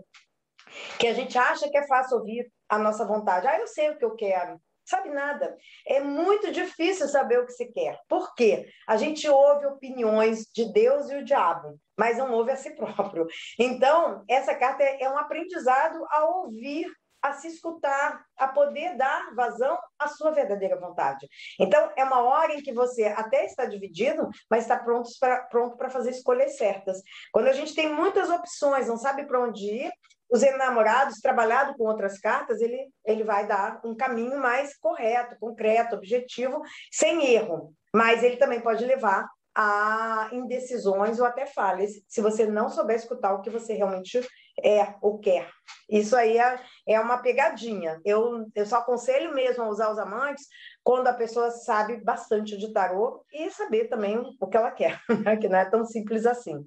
que a gente acha que é fácil ouvir a nossa vontade. Ah, eu sei o que eu quero sabe nada. É muito difícil saber o que se quer. Por quê? A gente ouve opiniões de Deus e o diabo, mas não ouve a si próprio. Então, essa carta é um aprendizado a ouvir, a se escutar, a poder dar vazão à sua verdadeira vontade. Então, é uma hora em que você até está dividido, mas está pronto para fazer escolhas certas. Quando a gente tem muitas opções, não sabe para onde ir, os enamorados, trabalhado com outras cartas, ele, ele vai dar um caminho mais correto, concreto, objetivo, sem erro. Mas ele também pode levar a indecisões ou até falhas, se você não souber escutar o que você realmente é ou quer. Isso aí é, é uma pegadinha. Eu, eu só aconselho mesmo a usar os amantes quando a pessoa sabe bastante de tarô e saber também o que ela quer, né? que não é tão simples assim.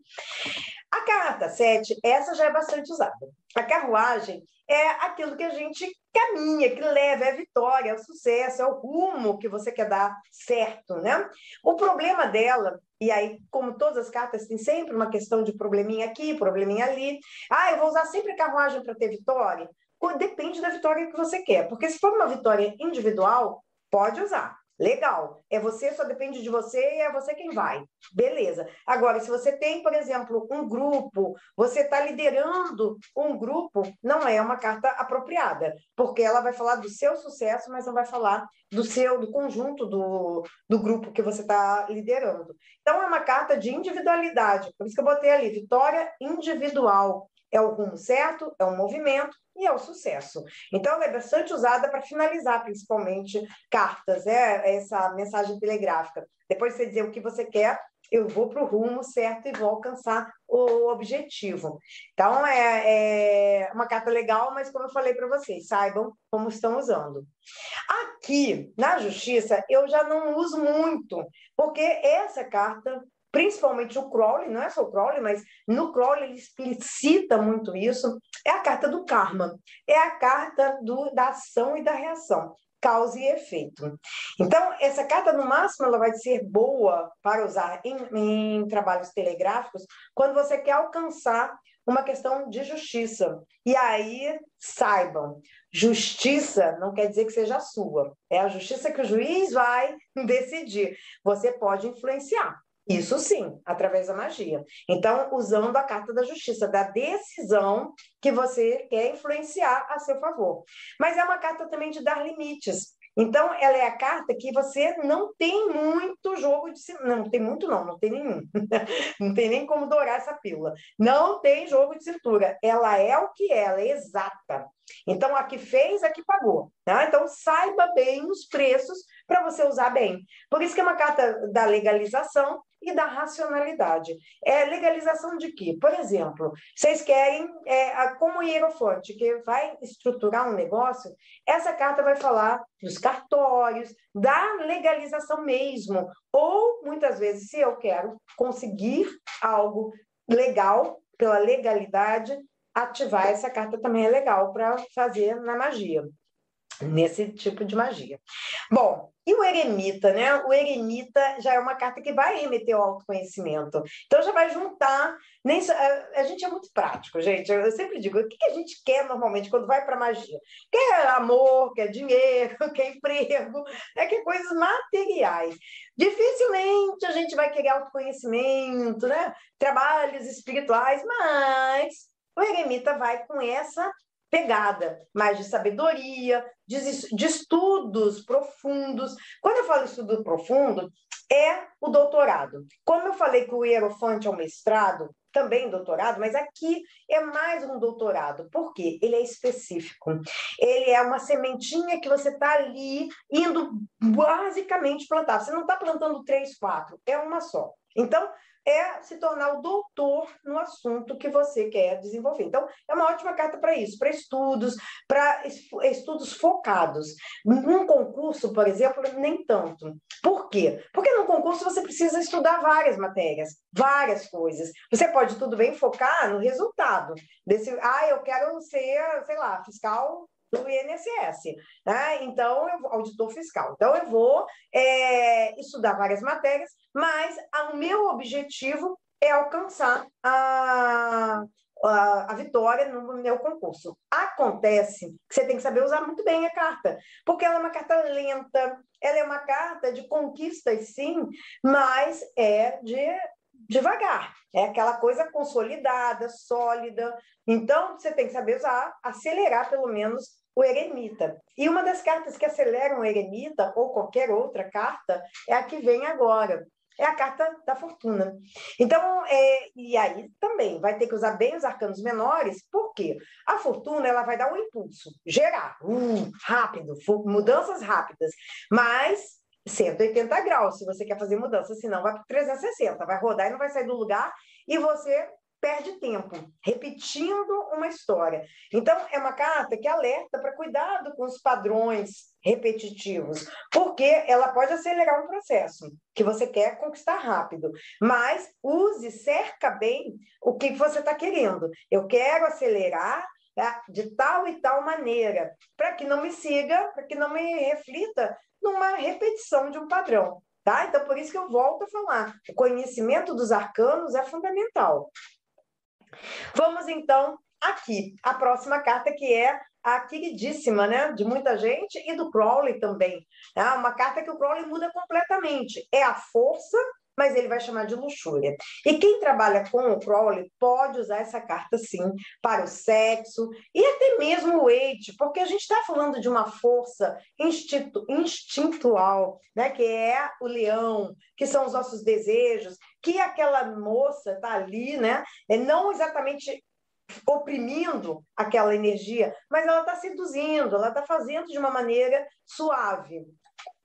A carta 7, essa já é bastante usada. A carruagem é aquilo que a gente caminha, que leva, é a vitória, é o sucesso, é o rumo que você quer dar certo, né? O problema dela, e aí, como todas as cartas, tem sempre uma questão de probleminha aqui, probleminha ali. Ah, eu vou usar sempre a carruagem para ter vitória? Depende da vitória que você quer, porque se for uma vitória individual, pode usar. Legal. É você, só depende de você e é você quem vai. Beleza. Agora, se você tem, por exemplo, um grupo, você está liderando um grupo, não é uma carta apropriada, porque ela vai falar do seu sucesso, mas não vai falar do seu, do conjunto do, do grupo que você está liderando. Então, é uma carta de individualidade. Por isso que eu botei ali, vitória individual. É o rumo certo, é um movimento, e é o sucesso. Então, ela é bastante usada para finalizar, principalmente, cartas, é essa mensagem telegráfica. Depois de você dizer o que você quer, eu vou para o rumo certo e vou alcançar o objetivo. Então, é, é uma carta legal, mas como eu falei para vocês, saibam como estão usando. Aqui, na justiça, eu já não uso muito, porque essa carta principalmente o Crowley, não é só o Crowley, mas no Crowley ele explicita muito isso, é a carta do karma, é a carta do, da ação e da reação, causa e efeito. Então, essa carta, no máximo, ela vai ser boa para usar em, em trabalhos telegráficos quando você quer alcançar uma questão de justiça. E aí, saibam, justiça não quer dizer que seja sua. É a justiça que o juiz vai decidir. Você pode influenciar. Isso sim, através da magia. Então, usando a carta da justiça, da decisão que você quer influenciar a seu favor. Mas é uma carta também de dar limites. Então, ela é a carta que você não tem muito jogo de cintura. Não tem muito, não, não tem nenhum. não tem nem como dourar essa pílula. Não tem jogo de cintura. Ela é o que é, ela é exata. Então, a que fez, a que pagou. Tá? Então, saiba bem os preços para você usar bem. Por isso que é uma carta da legalização e da racionalidade. É legalização de quê? Por exemplo, vocês querem, é, como hierofante, que vai estruturar um negócio, essa carta vai falar dos cartórios, da legalização mesmo. Ou, muitas vezes, se eu quero conseguir algo legal, pela legalidade, ativar essa carta também é legal para fazer na magia nesse tipo de magia. Bom, e o eremita, né? O eremita já é uma carta que vai remeter ao autoconhecimento. Então já vai juntar. Nem a, a gente é muito prático, gente. Eu sempre digo: o que, que a gente quer normalmente quando vai para magia? Quer amor, quer dinheiro, quer emprego, é que coisas materiais. Dificilmente a gente vai querer autoconhecimento, né? Trabalhos espirituais, mas o eremita vai com essa pegada mais de sabedoria, de, de, estudos profundos. Quando eu falo estudo profundo, é o doutorado. Como eu falei que o hierofante é um mestrado, também doutorado, mas aqui é mais um doutorado. Por quê? Ele é específico. Ele é uma sementinha que você está ali indo basicamente plantar. Você não está plantando três, quatro, é uma só. Então, é se tornar o doutor no assunto que você quer desenvolver. Então, é uma ótima carta para isso, para estudos, para estudos focados. Num concurso, por exemplo, nem tanto. Por quê? Porque no concurso você precisa estudar várias matérias, várias coisas. Você pode tudo bem focar no resultado desse, ah, eu quero ser, sei lá, fiscal do INSS, né? Então, eu, auditor fiscal. Então, eu vou é, estudar várias matérias, mas o meu objetivo é alcançar a, a, a, vitória no meu concurso. Acontece que você tem que saber usar muito bem a carta, porque ela é uma carta lenta, ela é uma carta de conquistas, sim, mas é de devagar. É aquela coisa consolidada, sólida. Então, você tem que saber usar, acelerar pelo menos o eremita. E uma das cartas que aceleram o eremita, ou qualquer outra carta, é a que vem agora. É a carta da fortuna. Então, é, e aí também vai ter que usar bem os arcanos menores, porque a fortuna ela vai dar um impulso, gerar, uh, rápido, mudanças rápidas, mas 180 graus, se você quer fazer mudança, senão vai para 360, vai rodar e não vai sair do lugar, e você perde tempo repetindo uma história. Então, é uma carta que alerta para cuidado com os padrões repetitivos, porque ela pode acelerar um processo que você quer conquistar rápido, mas use, cerca bem o que você está querendo. Eu quero acelerar tá? de tal e tal maneira, para que não me siga, para que não me reflita numa repetição de um padrão. Tá? Então, por isso que eu volto a falar: o conhecimento dos arcanos é fundamental. Vamos então aqui, a próxima carta que é a queridíssima, né, de muita gente e do Crowley também. É uma carta que o Crowley muda completamente. É a força, mas ele vai chamar de luxúria. E quem trabalha com o Crowley pode usar essa carta sim para o sexo e até mesmo o hate, porque a gente está falando de uma força instintu instintual, né, que é o leão, que são os nossos desejos, que aquela moça está ali, né? É não exatamente oprimindo aquela energia, mas ela está seduzindo, ela está fazendo de uma maneira suave.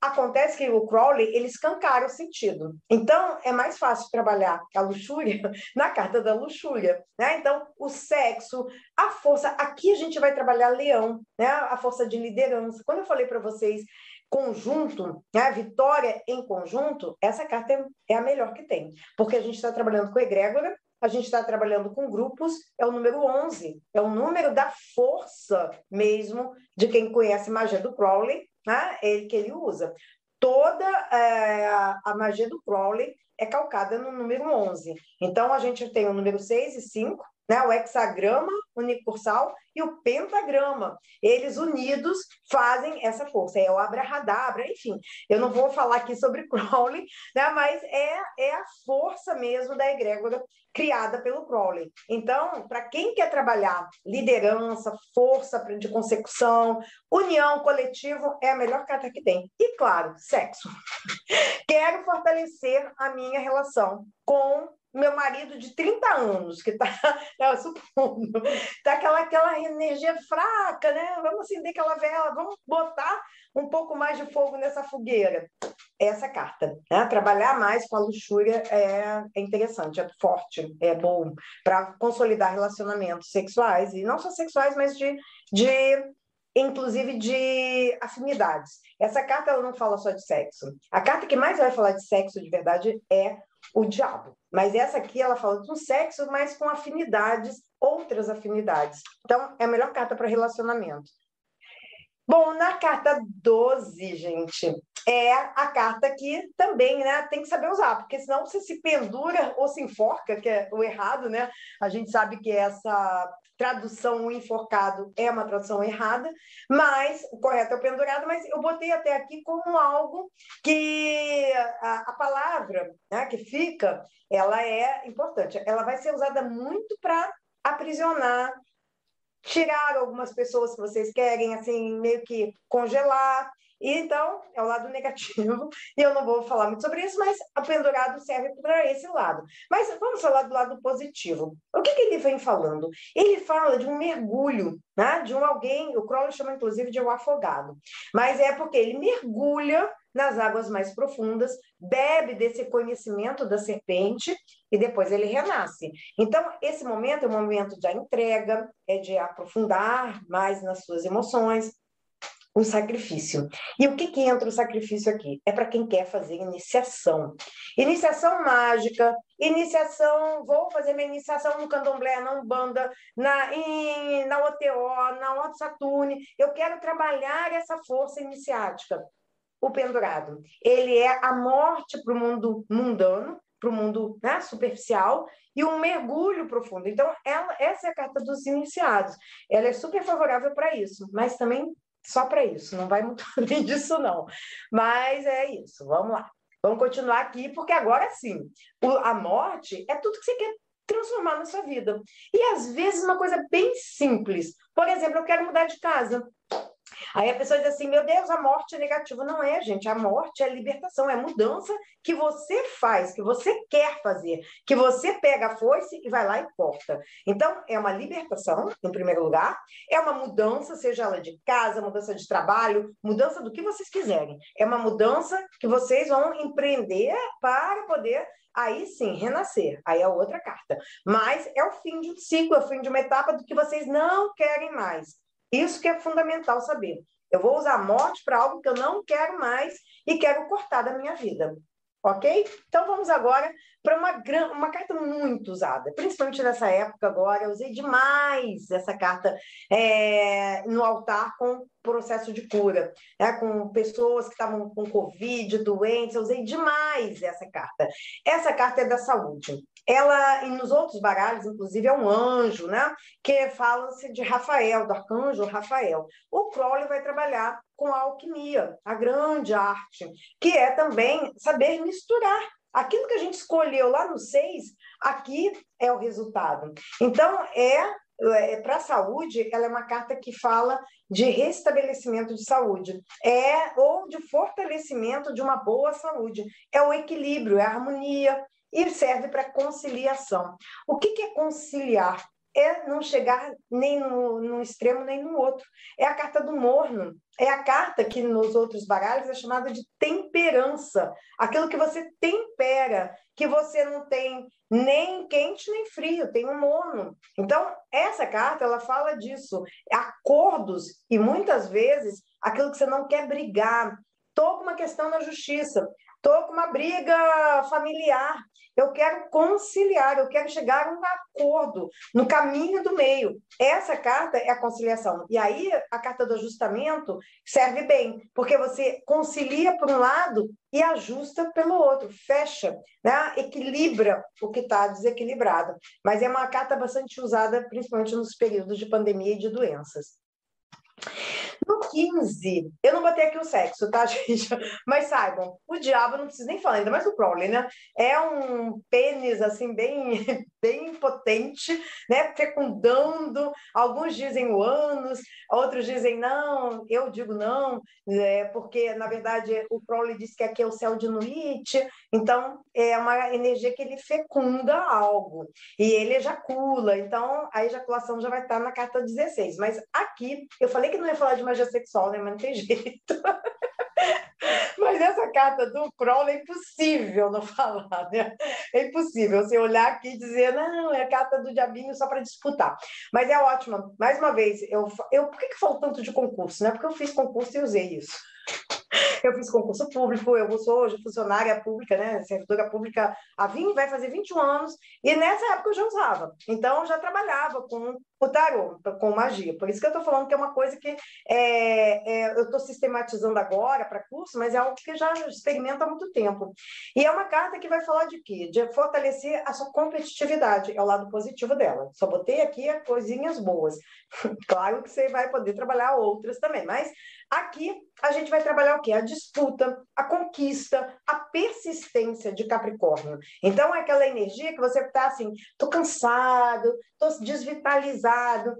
Acontece que o Crowley ele escancara o sentido. Então é mais fácil trabalhar a luxúria na carta da luxúria, né? Então o sexo, a força. Aqui a gente vai trabalhar leão, né? A força de liderança. Quando eu falei para vocês conjunto, né, vitória em conjunto, essa carta é, a melhor que tem, porque a gente está trabalhando com egrégora, a gente está trabalhando com grupos, é o número 11, é o número da força mesmo de quem conhece magia do Crowley, né, ele que ele usa. Toda é, a magia do Crowley é calcada no número 11. Então, a gente tem o número 6 e 5, né? o hexagrama unicursal e o pentagrama. Eles unidos fazem essa força. É o abrahadabra, enfim. Eu não vou falar aqui sobre Crowley, né? mas é, é a força mesmo da egrégora criada pelo Crowley. Então, para quem quer trabalhar liderança, força de consecução, união, coletivo, é a melhor carta que tem. E, claro, sexo. Quero fortalecer a minha relação com meu marido de 30 anos, que está, supondo, tá aquela, aquela energia fraca, né? Vamos acender aquela vela, vamos botar um pouco mais de fogo nessa fogueira. Essa carta, né? Trabalhar mais com a luxúria é, é interessante, é forte, é bom para consolidar relacionamentos sexuais, e não só sexuais, mas de, de inclusive de afinidades. Essa carta ela não fala só de sexo. A carta que mais vai falar de sexo de verdade é o diabo. Mas essa aqui ela fala de um sexo, mas com afinidades, outras afinidades. Então, é a melhor carta para relacionamento. Bom, na carta 12, gente, é a carta que também né, tem que saber usar, porque senão você se pendura ou se enforca, que é o errado, né? A gente sabe que essa tradução enforcado é uma tradução errada, mas o correto é o pendurado, mas eu botei até aqui como algo que a, a palavra né, que fica, ela é importante. Ela vai ser usada muito para aprisionar, tirar algumas pessoas que vocês querem, assim, meio que congelar. Então, é o lado negativo, e eu não vou falar muito sobre isso, mas o pendurado serve para esse lado. Mas vamos falar do lado positivo. O que, que ele vem falando? Ele fala de um mergulho, né? de um alguém, o Crowley chama inclusive de um afogado, mas é porque ele mergulha nas águas mais profundas, bebe desse conhecimento da serpente e depois ele renasce. Então, esse momento é um momento de entrega, é de aprofundar mais nas suas emoções, o sacrifício. E o que, que entra o sacrifício aqui? É para quem quer fazer iniciação. Iniciação mágica, iniciação, vou fazer minha iniciação no candomblé, na Umbanda, na, em, na OTO, na Otto Saturne. Eu quero trabalhar essa força iniciática. O pendurado. Ele é a morte para o mundo mundano, para o mundo né, superficial e um mergulho profundo. Então, ela, essa é a carta dos iniciados. Ela é super favorável para isso, mas também só para isso, não vai muito além disso, não. Mas é isso, vamos lá. Vamos continuar aqui, porque agora sim, a morte é tudo que você quer transformar na sua vida. E às vezes uma coisa bem simples. Por exemplo, eu quero mudar de casa. Aí a pessoa diz assim: meu Deus, a morte é negativa. Não é, gente. A morte é libertação, é mudança que você faz, que você quer fazer, que você pega a foice e vai lá e corta. Então, é uma libertação, em primeiro lugar, é uma mudança, seja ela de casa, mudança de trabalho, mudança do que vocês quiserem. É uma mudança que vocês vão empreender para poder aí sim, renascer. Aí é outra carta. Mas é o fim de um ciclo, é o fim de uma etapa do que vocês não querem mais. Isso que é fundamental saber. Eu vou usar a morte para algo que eu não quero mais e quero cortar da minha vida. Ok? Então vamos agora para uma, uma carta muito usada, principalmente nessa época agora. Eu usei demais essa carta é, no altar com processo de cura, né? com pessoas que estavam com Covid, doentes. Eu usei demais essa carta. Essa carta é da saúde ela, nos outros baralhos, inclusive, é um anjo, né? Que fala-se de Rafael, do arcanjo Rafael. O Crowley vai trabalhar com a alquimia, a grande arte, que é também saber misturar. Aquilo que a gente escolheu lá no 6, aqui é o resultado. Então, é, é para a saúde, ela é uma carta que fala de restabelecimento de saúde, é ou de fortalecimento de uma boa saúde. É o equilíbrio, é a harmonia, e serve para conciliação. O que, que é conciliar? É não chegar nem no, no extremo nem no outro. É a carta do morno. É a carta que nos outros baralhos é chamada de temperança. Aquilo que você tempera, que você não tem nem quente nem frio, tem um morno. Então, essa carta ela fala disso, acordos e muitas vezes aquilo que você não quer brigar. Com uma questão na justiça. Estou com uma briga familiar. Eu quero conciliar, eu quero chegar a um acordo no caminho do meio. Essa carta é a conciliação. E aí a carta do ajustamento serve bem, porque você concilia por um lado e ajusta pelo outro, fecha, né? equilibra o que está desequilibrado. Mas é uma carta bastante usada, principalmente nos períodos de pandemia e de doenças. No 15, eu não botei aqui o sexo, tá, gente? Mas saibam, o diabo, não preciso nem falar, ainda mais o Crowley, né? É um pênis, assim, bem, bem potente, né? Fecundando. Alguns dizem o ânus, outros dizem não, eu digo não, é, porque, na verdade, o Crowley diz que aqui é o céu de Nuit, então é uma energia que ele fecunda algo. E ele ejacula, então a ejaculação já vai estar na carta 16. Mas aqui, eu falei que não ia falar de magia sexual, né? Mas não tem jeito. Mas essa carta do Crowley é impossível não falar, né? É impossível você olhar aqui e dizer, não, é a carta do diabinho só para disputar. Mas é ótima. Mais uma vez, eu, eu, por que, que falo tanto de concurso? Né? Porque eu fiz concurso e usei isso. Eu fiz concurso público, eu sou hoje funcionária pública, né, servidora pública há 20, vai fazer 21 anos, e nessa época eu já usava. Então, eu já trabalhava com o tarô, com magia. Por isso que eu estou falando que é uma coisa que é, é, eu estou sistematizando agora para curso, mas é algo que já experimento há muito tempo. E é uma carta que vai falar de quê? De fortalecer a sua competitividade, é o lado positivo dela. Só botei aqui coisinhas boas. claro que você vai poder trabalhar outras também, mas Aqui a gente vai trabalhar o quê? A disputa, a conquista, a persistência de Capricórnio. Então é aquela energia que você está assim, tô cansado, tô desvitalizado.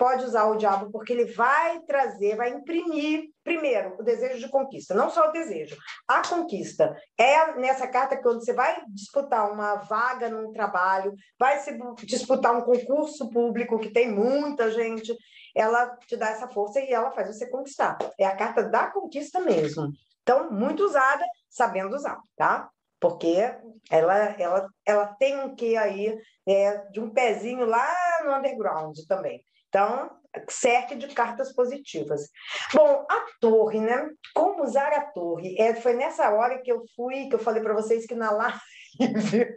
pode usar o diabo porque ele vai trazer, vai imprimir, primeiro, o desejo de conquista. Não só o desejo, a conquista. É nessa carta que quando você vai disputar uma vaga num trabalho, vai se disputar um concurso público que tem muita gente, ela te dá essa força e ela faz você conquistar. É a carta da conquista mesmo. Então, muito usada, sabendo usar, tá? Porque ela, ela, ela tem um quê aí é, de um pezinho lá no underground também. Então, cerque de cartas positivas. Bom, a torre, né? Como usar a torre? É, foi nessa hora que eu fui, que eu falei para vocês que na live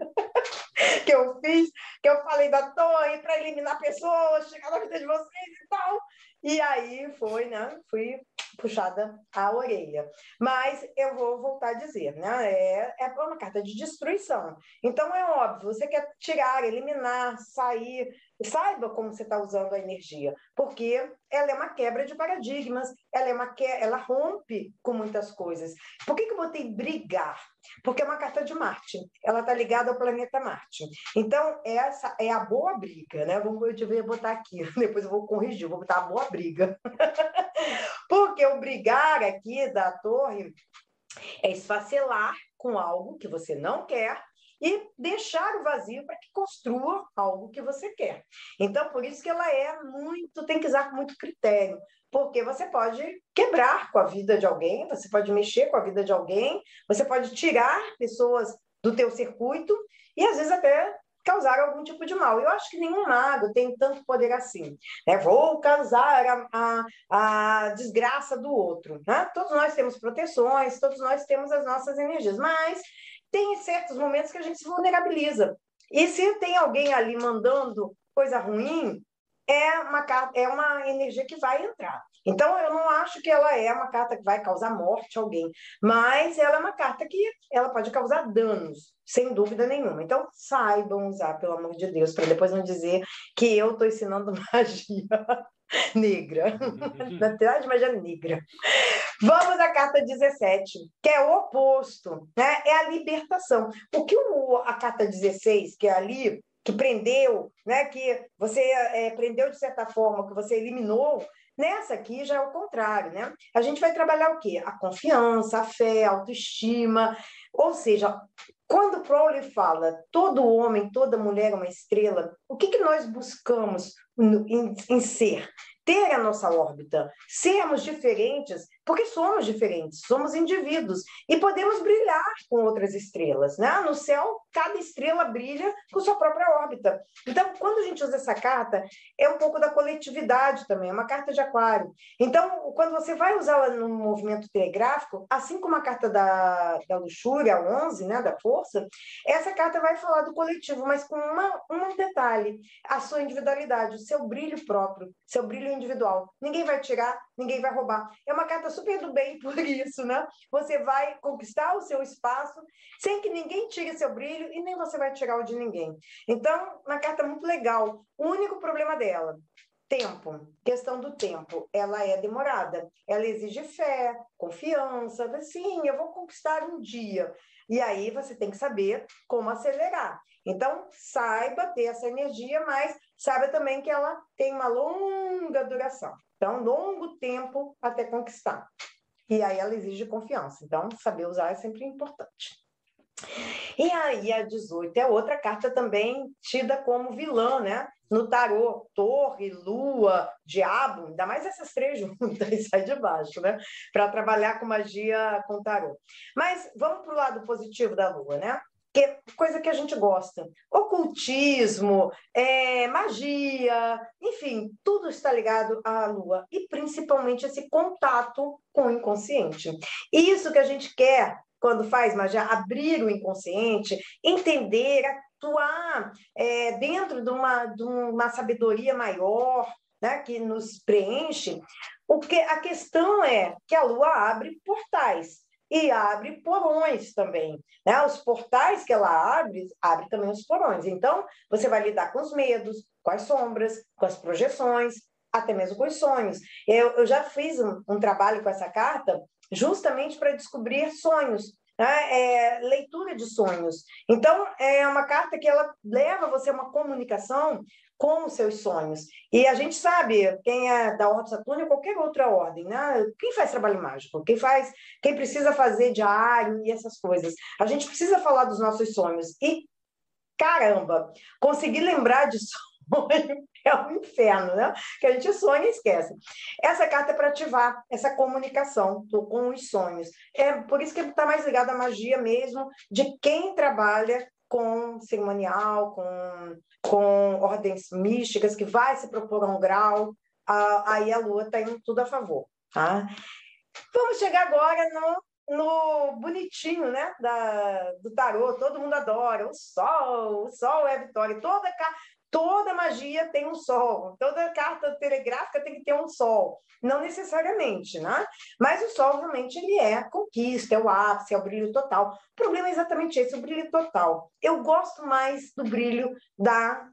que eu fiz, que eu falei da torre para eliminar pessoas, chegar na vida de vocês e tal. E aí foi, né? Fui puxada a orelha. Mas eu vou voltar a dizer, né? É, é uma carta de destruição. Então é óbvio, você quer tirar, eliminar, sair, saiba como você está usando a energia, porque ela é uma quebra de paradigmas, ela é uma que... ela rompe com muitas coisas. Por que, que eu botei brigar? Porque é uma carta de Marte, ela está ligada ao planeta Marte. Então, essa é a boa briga, né? Vamos eu botar aqui, depois eu vou corrigir, vou botar a boa briga. porque o brigar aqui da torre é esfacelar com algo que você não quer e deixar o vazio para que construa algo que você quer. Então, por isso que ela é muito, tem que usar muito critério, porque você pode quebrar com a vida de alguém, você pode mexer com a vida de alguém, você pode tirar pessoas do teu circuito e às vezes até causar algum tipo de mal. Eu acho que nenhum mago tem tanto poder assim. Né? Vou causar a, a, a desgraça do outro. Né? Todos nós temos proteções, todos nós temos as nossas energias, mas tem certos momentos que a gente se vulnerabiliza. E se tem alguém ali mandando coisa ruim, é uma, é uma energia que vai entrar. Então, eu não acho que ela é uma carta que vai causar morte a alguém, mas ela é uma carta que ela pode causar danos, sem dúvida nenhuma. Então, saibam usar, pelo amor de Deus, para depois não dizer que eu estou ensinando magia negra. Na verdade, magia negra. Vamos à carta 17, que é o oposto, né? É a libertação. O que o, a carta 16, que é ali, que prendeu, né? Que você é, prendeu de certa forma, que você eliminou, Nessa aqui já é o contrário, né? A gente vai trabalhar o quê? A confiança, a fé, a autoestima. Ou seja, quando Crowley fala todo homem, toda mulher é uma estrela, o que, que nós buscamos em, em ser? ter a nossa órbita, sermos diferentes, porque somos diferentes, somos indivíduos e podemos brilhar com outras estrelas, né? No céu, cada estrela brilha com sua própria órbita. Então, quando a gente usa essa carta, é um pouco da coletividade também, é uma carta de aquário. Então, quando você vai usá-la no movimento telegráfico, assim como a carta da, da luxúria, a 11, né, da força, essa carta vai falar do coletivo, mas com uma, um detalhe, a sua individualidade, o seu brilho próprio, seu brilho individual. Ninguém vai tirar, ninguém vai roubar. É uma carta super do bem por isso, né? Você vai conquistar o seu espaço sem que ninguém tire seu brilho e nem você vai tirar o de ninguém. Então, uma carta muito legal. O único problema dela, tempo, questão do tempo, ela é demorada. Ela exige fé, confiança. Sim, eu vou conquistar um dia. E aí você tem que saber como acelerar. Então, saiba ter essa energia, mas saiba também que ela tem uma longa duração. Então, longo tempo até conquistar. E aí ela exige confiança. Então, saber usar é sempre importante. E aí a 18 é outra carta também tida como vilã, né? No tarô, torre, lua, diabo, ainda mais essas três juntas, sai de baixo, né? Para trabalhar com magia com tarô. Mas vamos para o lado positivo da lua, né? Que coisa que a gente gosta. Ocultismo, é, magia, enfim, tudo está ligado à lua e principalmente esse contato com o inconsciente. Isso que a gente quer quando faz magia, abrir o inconsciente, entender, atuar é, dentro de uma, de uma sabedoria maior, né, que nos preenche. O que a questão é que a lua abre portais e abre porões também. Né? Os portais que ela abre, abre também os porões. Então, você vai lidar com os medos, com as sombras, com as projeções, até mesmo com os sonhos. Eu, eu já fiz um, um trabalho com essa carta justamente para descobrir sonhos. né? é, leitura de sonhos. Então, é uma carta que ela leva você a uma comunicação com os seus sonhos. E a gente sabe, quem é da Ordem Saturno, qualquer outra ordem, né? Quem faz trabalho mágico? Quem faz, quem precisa fazer diário e essas coisas. A gente precisa falar dos nossos sonhos. E caramba, conseguir lembrar de sonho é um inferno, né? Que a gente sonha e esquece. Essa carta é para ativar essa comunicação com os sonhos. É por isso que está mais ligado à magia mesmo de quem trabalha com cerimonial, com, com ordens místicas, que vai se propor um grau, aí a Lua tem tudo a favor. Tá? Vamos chegar agora no, no bonitinho né? da, do tarô, todo mundo adora, o Sol, o Sol é a vitória. Toda, Toda magia tem um sol, toda carta telegráfica tem que ter um sol. Não necessariamente, né? Mas o sol realmente ele é a conquista, é o ápice, é o brilho total. O problema é exatamente esse, o brilho total. Eu gosto mais do brilho da,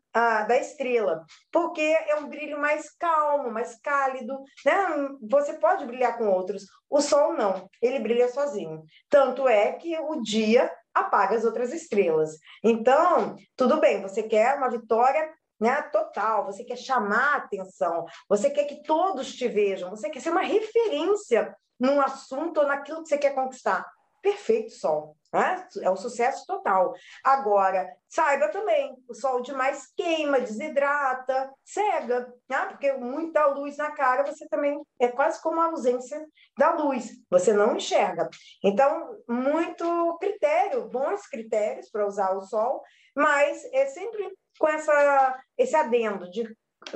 da estrela, porque é um brilho mais calmo, mais cálido, né? Você pode brilhar com outros. O sol não, ele brilha sozinho. Tanto é que o dia apaga as outras estrelas. Então, tudo bem, você quer uma vitória né, total, você quer chamar atenção, você quer que todos te vejam, você quer ser uma referência num assunto ou naquilo que você quer conquistar. Perfeito, Sol. Né? É o sucesso total. Agora, saiba também, o sol demais queima, desidrata, cega, né? porque muita luz na cara, você também é quase como a ausência da luz, você não enxerga. Então, muito critério, bons critérios para usar o sol, mas é sempre com essa, esse adendo de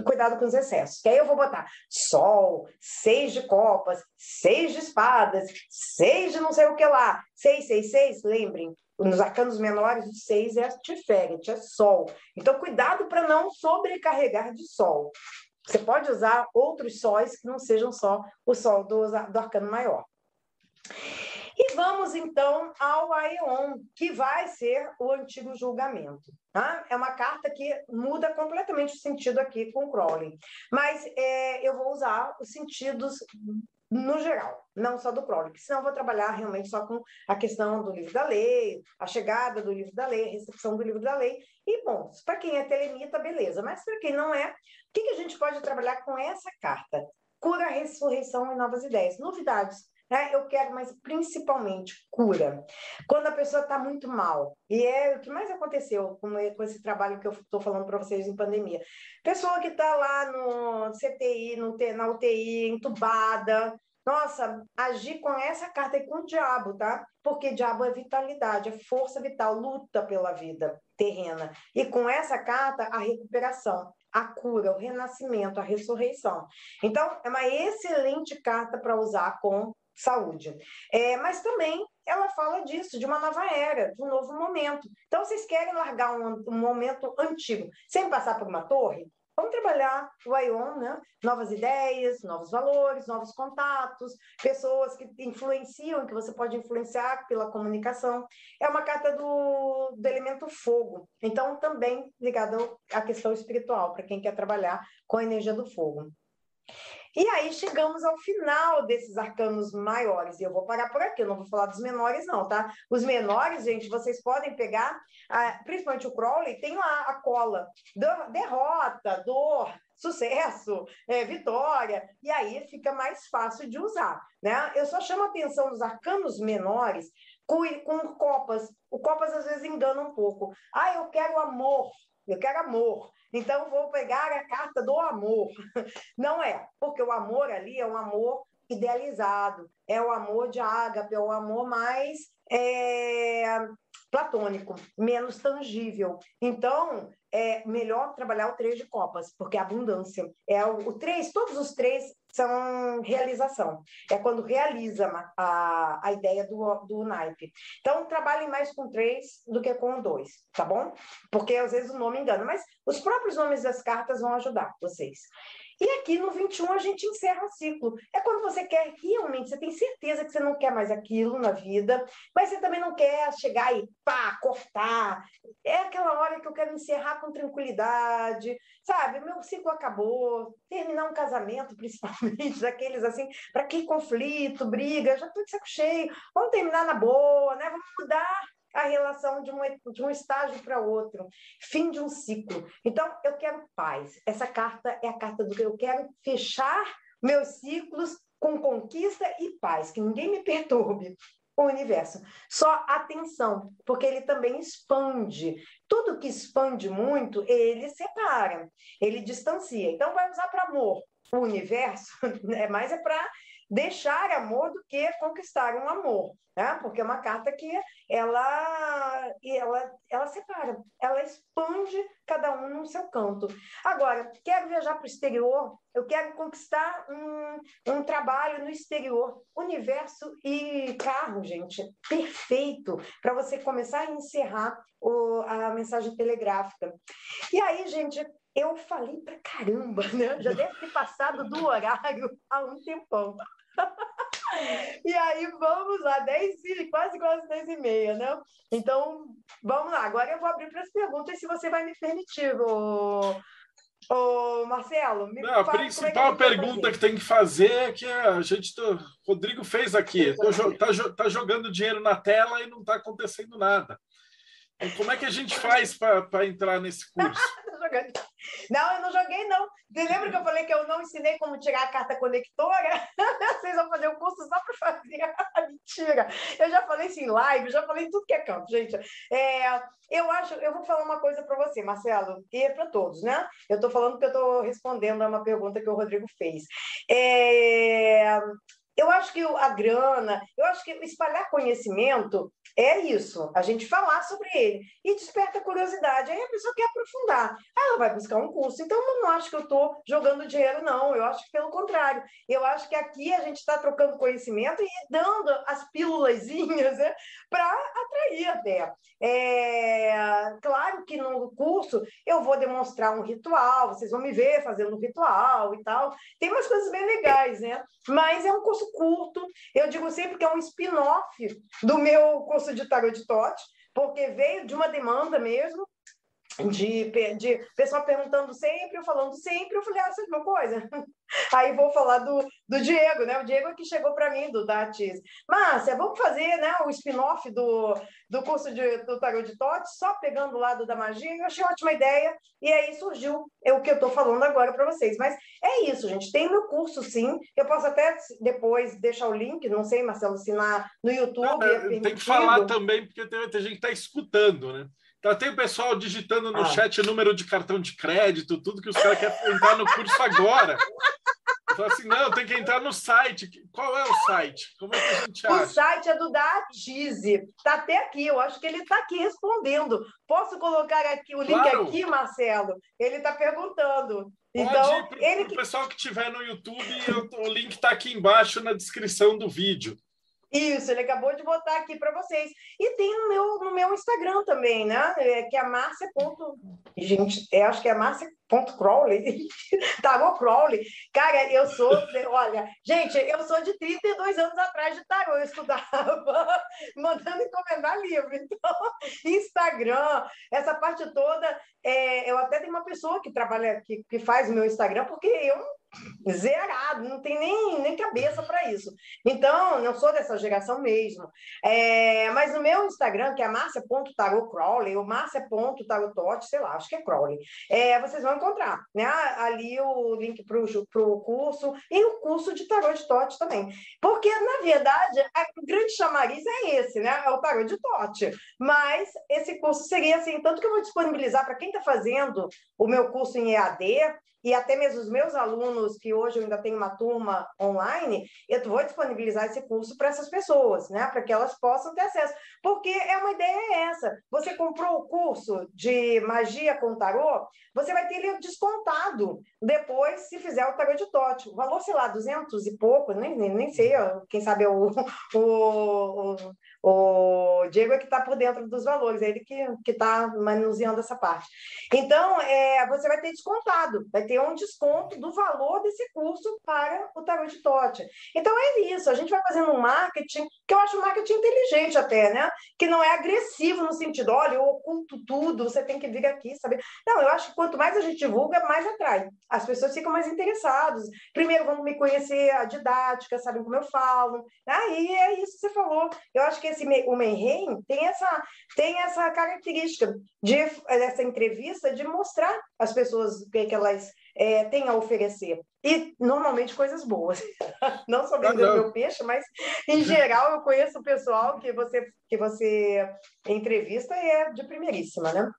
cuidado com os excessos. Que aí eu vou botar sol, seis de copas, seis de espadas, seis de não sei o que lá, seis, seis, seis, lembrem, nos arcanos menores, o seis é Tiferet, é sol. Então, cuidado para não sobrecarregar de sol. Você pode usar outros sóis que não sejam só o sol do, do arcano maior. Vamos então ao Aeon, que vai ser o antigo julgamento. Tá? É uma carta que muda completamente o sentido aqui com Crowley. Mas é, eu vou usar os sentidos no geral, não só do Crowley, porque senão eu vou trabalhar realmente só com a questão do livro da lei, a chegada do livro da lei, a recepção do livro da lei. E, bom, para quem é telemita, beleza, mas para quem não é, o que, que a gente pode trabalhar com essa carta? Cura, ressurreição e novas ideias, novidades né? Eu quero, mas principalmente cura. Quando a pessoa está muito mal, e é o que mais aconteceu com, esse trabalho que eu estou falando para vocês em pandemia. Pessoa que está lá no CTI, no, na UTI, entubada, nossa, agir com essa carta e com o diabo, tá? Porque diabo é vitalidade, é força vital, luta pela vida terrena. E com essa carta, a recuperação, a cura, o renascimento, a ressurreição. Então, é uma excelente carta para usar com saúde. É, mas também ela fala disso, de uma nova era, de um novo momento. Então, vocês querem largar um, um momento antigo sem passar por uma torre? Vamos trabalhar o ION, né? Novas ideias, novos valores, novos contatos, pessoas que influenciam, que você pode influenciar pela comunicação. É uma carta do, do elemento fogo, então também ligada à questão espiritual, para quem quer trabalhar com a energia do fogo. E aí chegamos ao final desses arcanos maiores. E eu vou parar por aqui, eu não vou falar dos menores, não, tá? Os menores, gente, vocês podem pegar, principalmente o Crowley, tem lá a cola. Derrota, dor, sucesso, é, vitória, e aí fica mais fácil de usar. Né? Eu só chamo a atenção dos arcanos menores com, com copas. O copas às vezes engana um pouco. Ah, eu quero amor, eu quero amor. Então, vou pegar a carta do amor. Não é, porque o amor ali é um amor idealizado, é o amor de ágape, é o amor mais é, platônico, menos tangível. Então, é melhor trabalhar o três de copas, porque a abundância é o, o três, todos os três são realização. É quando realiza a, a ideia do, do naipe. Então, trabalhem mais com três do que com dois, tá bom? Porque às vezes o nome engana, mas os próprios nomes das cartas vão ajudar vocês. E aqui no 21 a gente encerra o ciclo. É quando você quer realmente, você tem certeza que você não quer mais aquilo na vida, mas você também não quer chegar e pá, cortar. É aquela hora que eu quero encerrar com tranquilidade, sabe? Meu ciclo acabou, terminar um casamento, principalmente, daqueles assim, para que conflito, briga, já tô de saco cheio, vamos terminar na boa, né? Vamos mudar a relação de um, de um estágio para outro, fim de um ciclo. Então, eu quero paz. Essa carta é a carta do que eu quero fechar meus ciclos com conquista e paz, que ninguém me perturbe. O universo. Só atenção, porque ele também expande. Tudo que expande muito, ele separa, ele distancia. Então, vai usar para amor. O universo, é mais é para deixar amor do que conquistar um amor, né? Porque é uma carta que ela, ela, ela separa, ela expande cada um no seu canto. Agora, quero viajar para o exterior, eu quero conquistar um, um trabalho no exterior, universo e carro, gente, perfeito para você começar a encerrar o, a mensagem telegráfica. E aí, gente, eu falei pra caramba, né? Já deve ter passado do horário há um tempão. E aí, vamos lá, 10 e quase, quase 10 e meia, né? Então, vamos lá. Agora eu vou abrir para as perguntas, se você vai me permitir, ô, ô Marcelo. Me Não, a é principal é que pergunta que tem que fazer é que a gente, o Rodrigo fez aqui, está tá jogando dinheiro na tela e não está acontecendo nada. Então, como é que a gente faz para entrar nesse curso? Não, eu não joguei, não. Você lembra que eu falei que eu não ensinei como tirar a carta conectora? Vocês vão fazer o um curso só para fazer. Mentira. Eu já falei isso em live, já falei tudo que é campo, gente. É, eu acho, eu vou falar uma coisa para você, Marcelo, e é para todos, né? Eu estou falando que eu estou respondendo a uma pergunta que o Rodrigo fez. É, eu acho que a grana, eu acho que espalhar conhecimento é isso, a gente falar sobre ele e desperta curiosidade. Aí a pessoa quer aprofundar, aí ela vai buscar um curso. Então, eu não acho que eu estou jogando dinheiro, não. Eu acho que pelo contrário. Eu acho que aqui a gente está trocando conhecimento e dando as pílulazinhas né, para atrair até. É, claro que no curso eu vou demonstrar um ritual, vocês vão me ver fazendo um ritual e tal. Tem umas coisas bem legais, né? Mas é um curso curto. Eu digo sempre que é um spin-off do meu curso de tarot de Tote, porque veio de uma demanda mesmo de, de pessoal perguntando sempre, eu falando sempre, eu falei, ah, sabe uma coisa? Aí vou falar do, do Diego, né? O Diego é que chegou para mim, do Datis. Márcia, vamos fazer né, o spin-off do, do curso de, do Tarot de Tote, só pegando o lado da magia. Eu achei ótima ideia, e aí surgiu é o que eu estou falando agora para vocês. Mas é isso, gente. Tem meu curso, sim. Eu posso até depois deixar o link, não sei, Marcelo, se na, no YouTube. Não, é tem que falar também, porque tem, tem gente que está escutando, né? Tá, tem o pessoal digitando no ah. chat número de cartão de crédito, tudo que os caras querem entrar no curso agora. Fala assim, não, tem que entrar no site. Qual é o site? Como é que a gente acha? O site é do Datize. Está até aqui, eu acho que ele está aqui respondendo. Posso colocar aqui o link claro. aqui, Marcelo? Ele está perguntando. Então, Pode ele que... pessoal que estiver no YouTube, o link está aqui embaixo na descrição do vídeo. Isso, ele acabou de botar aqui para vocês. E tem no meu, no meu Instagram também, né? É, que é Márcia. Gente, eu acho que é Márcia.crowley. tarô Crowley. Cara, eu sou. Olha, gente, eu sou de 32 anos atrás de tarô. Eu estudava mandando encomendar livro. Então, Instagram, essa parte toda. É, eu até tenho uma pessoa que trabalha, que, que faz o meu Instagram, porque eu zerado, não tem nem, nem cabeça para isso. Então, não sou dessa geração mesmo. É, mas no meu Instagram, que é marcia.tarotcrawley, ou marcia.tarotote, sei lá, acho que é Crowley, é, vocês vão encontrar né, ali o link para o curso e o curso de tarot de Tote também. Porque, na verdade, o grande chamariz é esse, né? É o tarot de Tote. Mas esse curso seria assim, tanto que eu vou disponibilizar para quem está fazendo o meu curso em EAD, e até mesmo os meus alunos, que hoje eu ainda tenho uma turma online, eu vou disponibilizar esse curso para essas pessoas, né? Para que elas possam ter acesso. Porque é uma ideia é essa. Você comprou o curso de magia com tarô, você vai ter ele descontado depois se fizer o tarô de Tote. O valor, sei lá, 200 e pouco, nem, nem, nem sei, quem sabe é o, o, o O Diego é que está por dentro dos valores, é ele que está manuseando essa parte. Então, é, você vai ter descontado, vai ter um desconto do valor desse curso para o tarot de Tote. Então, é isso, a gente vai fazendo um marketing, que eu acho um marketing inteligente até, né? Que não é agressivo no sentido, olha, eu oculto tudo, você tem que vir aqui, saber. Não, eu acho que quanto mais a gente divulga, mais atrai. As pessoas ficam mais interessadas. Primeiro, vão me conhecer a didática, sabem como eu falo. Aí é isso que você falou. Eu acho que esse, o Mayhem tem essa, tem essa característica de essa entrevista de mostrar às pessoas o que, que elas é, têm a oferecer. E normalmente coisas boas. Não só vendendo ah, meu peixe, mas em geral eu conheço o pessoal que você, que você entrevista e é de primeiríssima, né?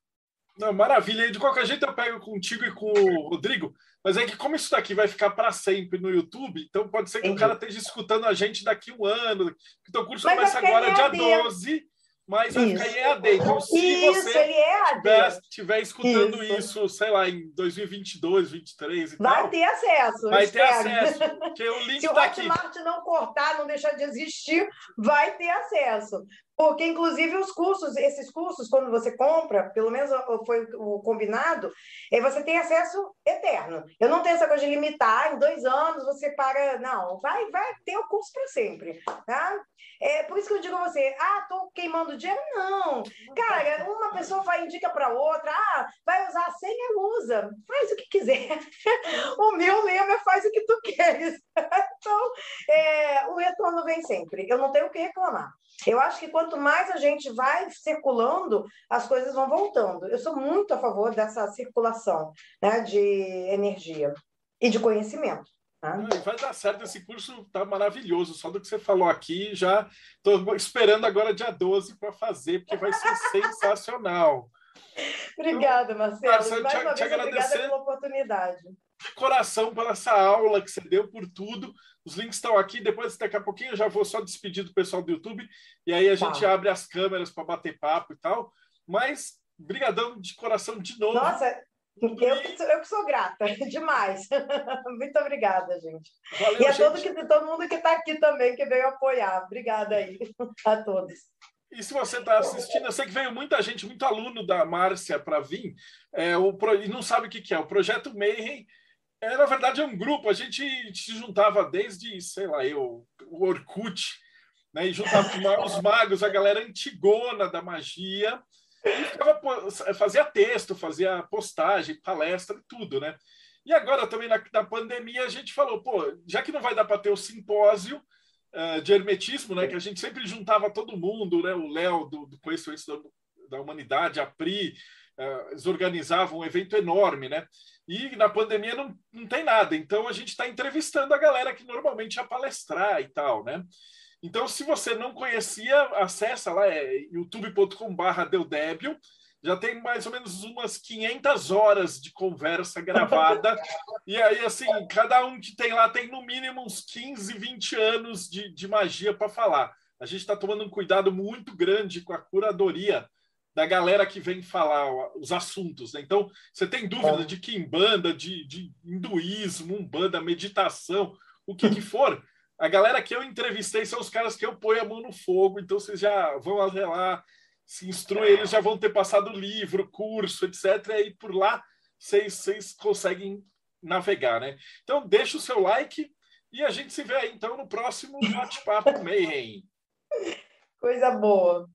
Não, maravilha. De qualquer jeito eu pego contigo e com o Rodrigo, mas é que como isso daqui vai ficar para sempre no YouTube, então pode ser que Entendi. o cara esteja escutando a gente daqui um ano. Então o curso mas começa agora dia 12, mas vai ficar em EAD. Então se isso, você é estiver escutando isso. isso. sei lá, em 2022, 2023 e vai tal... ter acesso. Vai ter acesso, porque o link Se tá aqui. Se o Hotmart não cortar, não deixar de existir, vai ter acesso. Porque, inclusive, os cursos, esses cursos, quando você compra, pelo menos foi o combinado, é você tem acesso eterno. Eu não tenho essa coisa de limitar, em dois anos você para. Não, vai, vai ter o curso para sempre. Tá? É por isso que eu digo a você: ah, estou queimando dinheiro. Não. Cara, uma pessoa vai indica para outra, ah, vai usar a senha, usa. Faz o que quiser. o meu lema é faz o que tu queres. então, é, o retorno vem sempre. Eu não tenho o que reclamar. Eu acho que quanto mais a gente vai circulando, as coisas vão voltando. Eu sou muito a favor dessa circulação né, de energia e de conhecimento. Né? Vai dar certo, esse curso está maravilhoso. Só do que você falou aqui, já estou esperando agora dia 12 para fazer, porque vai ser sensacional. Obrigada, Marcelo. Marcelo Mais te, uma te vez, agradecer. pela oportunidade de coração pela essa aula que você deu por tudo. Os links estão aqui. Depois, daqui a pouquinho, eu já vou só despedir do pessoal do YouTube. E aí a gente tá. abre as câmeras para bater papo e tal. Mas, brigadão de coração de novo. Nossa, eu, eu que sou grata, demais. Muito obrigada, gente. Valeu, e a gente. todo, que, todo mundo que está aqui também, que veio apoiar. Obrigada aí a todos. E se você está assistindo, eu sei que veio muita gente, muito aluno da Márcia para vir, é, o, e não sabe o que, que é. O Projeto Mayhem é, na verdade, é um grupo. A gente se juntava desde, sei lá, eu, o Orkut, né? E juntava os magos, a galera antigona da magia, e ficava, fazia texto, fazia postagem, palestra, tudo, né? E agora também na, na pandemia a gente falou, pô, já que não vai dar para ter o simpósio uh, de hermetismo, né? Que a gente sempre juntava todo mundo, né? O Léo do, do Conhecimento da, da Humanidade, a Pri, uh, eles organizavam um evento enorme, né? E na pandemia não, não tem nada. Então a gente está entrevistando a galera que normalmente ia palestrar e tal, né? Então, se você não conhecia, acessa lá, é youtube.com.br Deudébio. Já tem mais ou menos umas 500 horas de conversa gravada. e aí, assim, cada um que tem lá tem no mínimo uns 15, 20 anos de, de magia para falar. A gente está tomando um cuidado muito grande com a curadoria da galera que vem falar os assuntos. Né? Então, você tem dúvida é. de Kimbanda, de, de hinduísmo, umbanda, meditação, o que, que for. A galera que eu entrevistei são os caras que eu ponho a mão no fogo, então vocês já vão lá, se instruem, eles já vão ter passado livro, curso, etc. E por lá vocês, vocês conseguem navegar, né? Então, deixa o seu like e a gente se vê aí, então, no próximo Bate-Papo Mayhem. Coisa boa.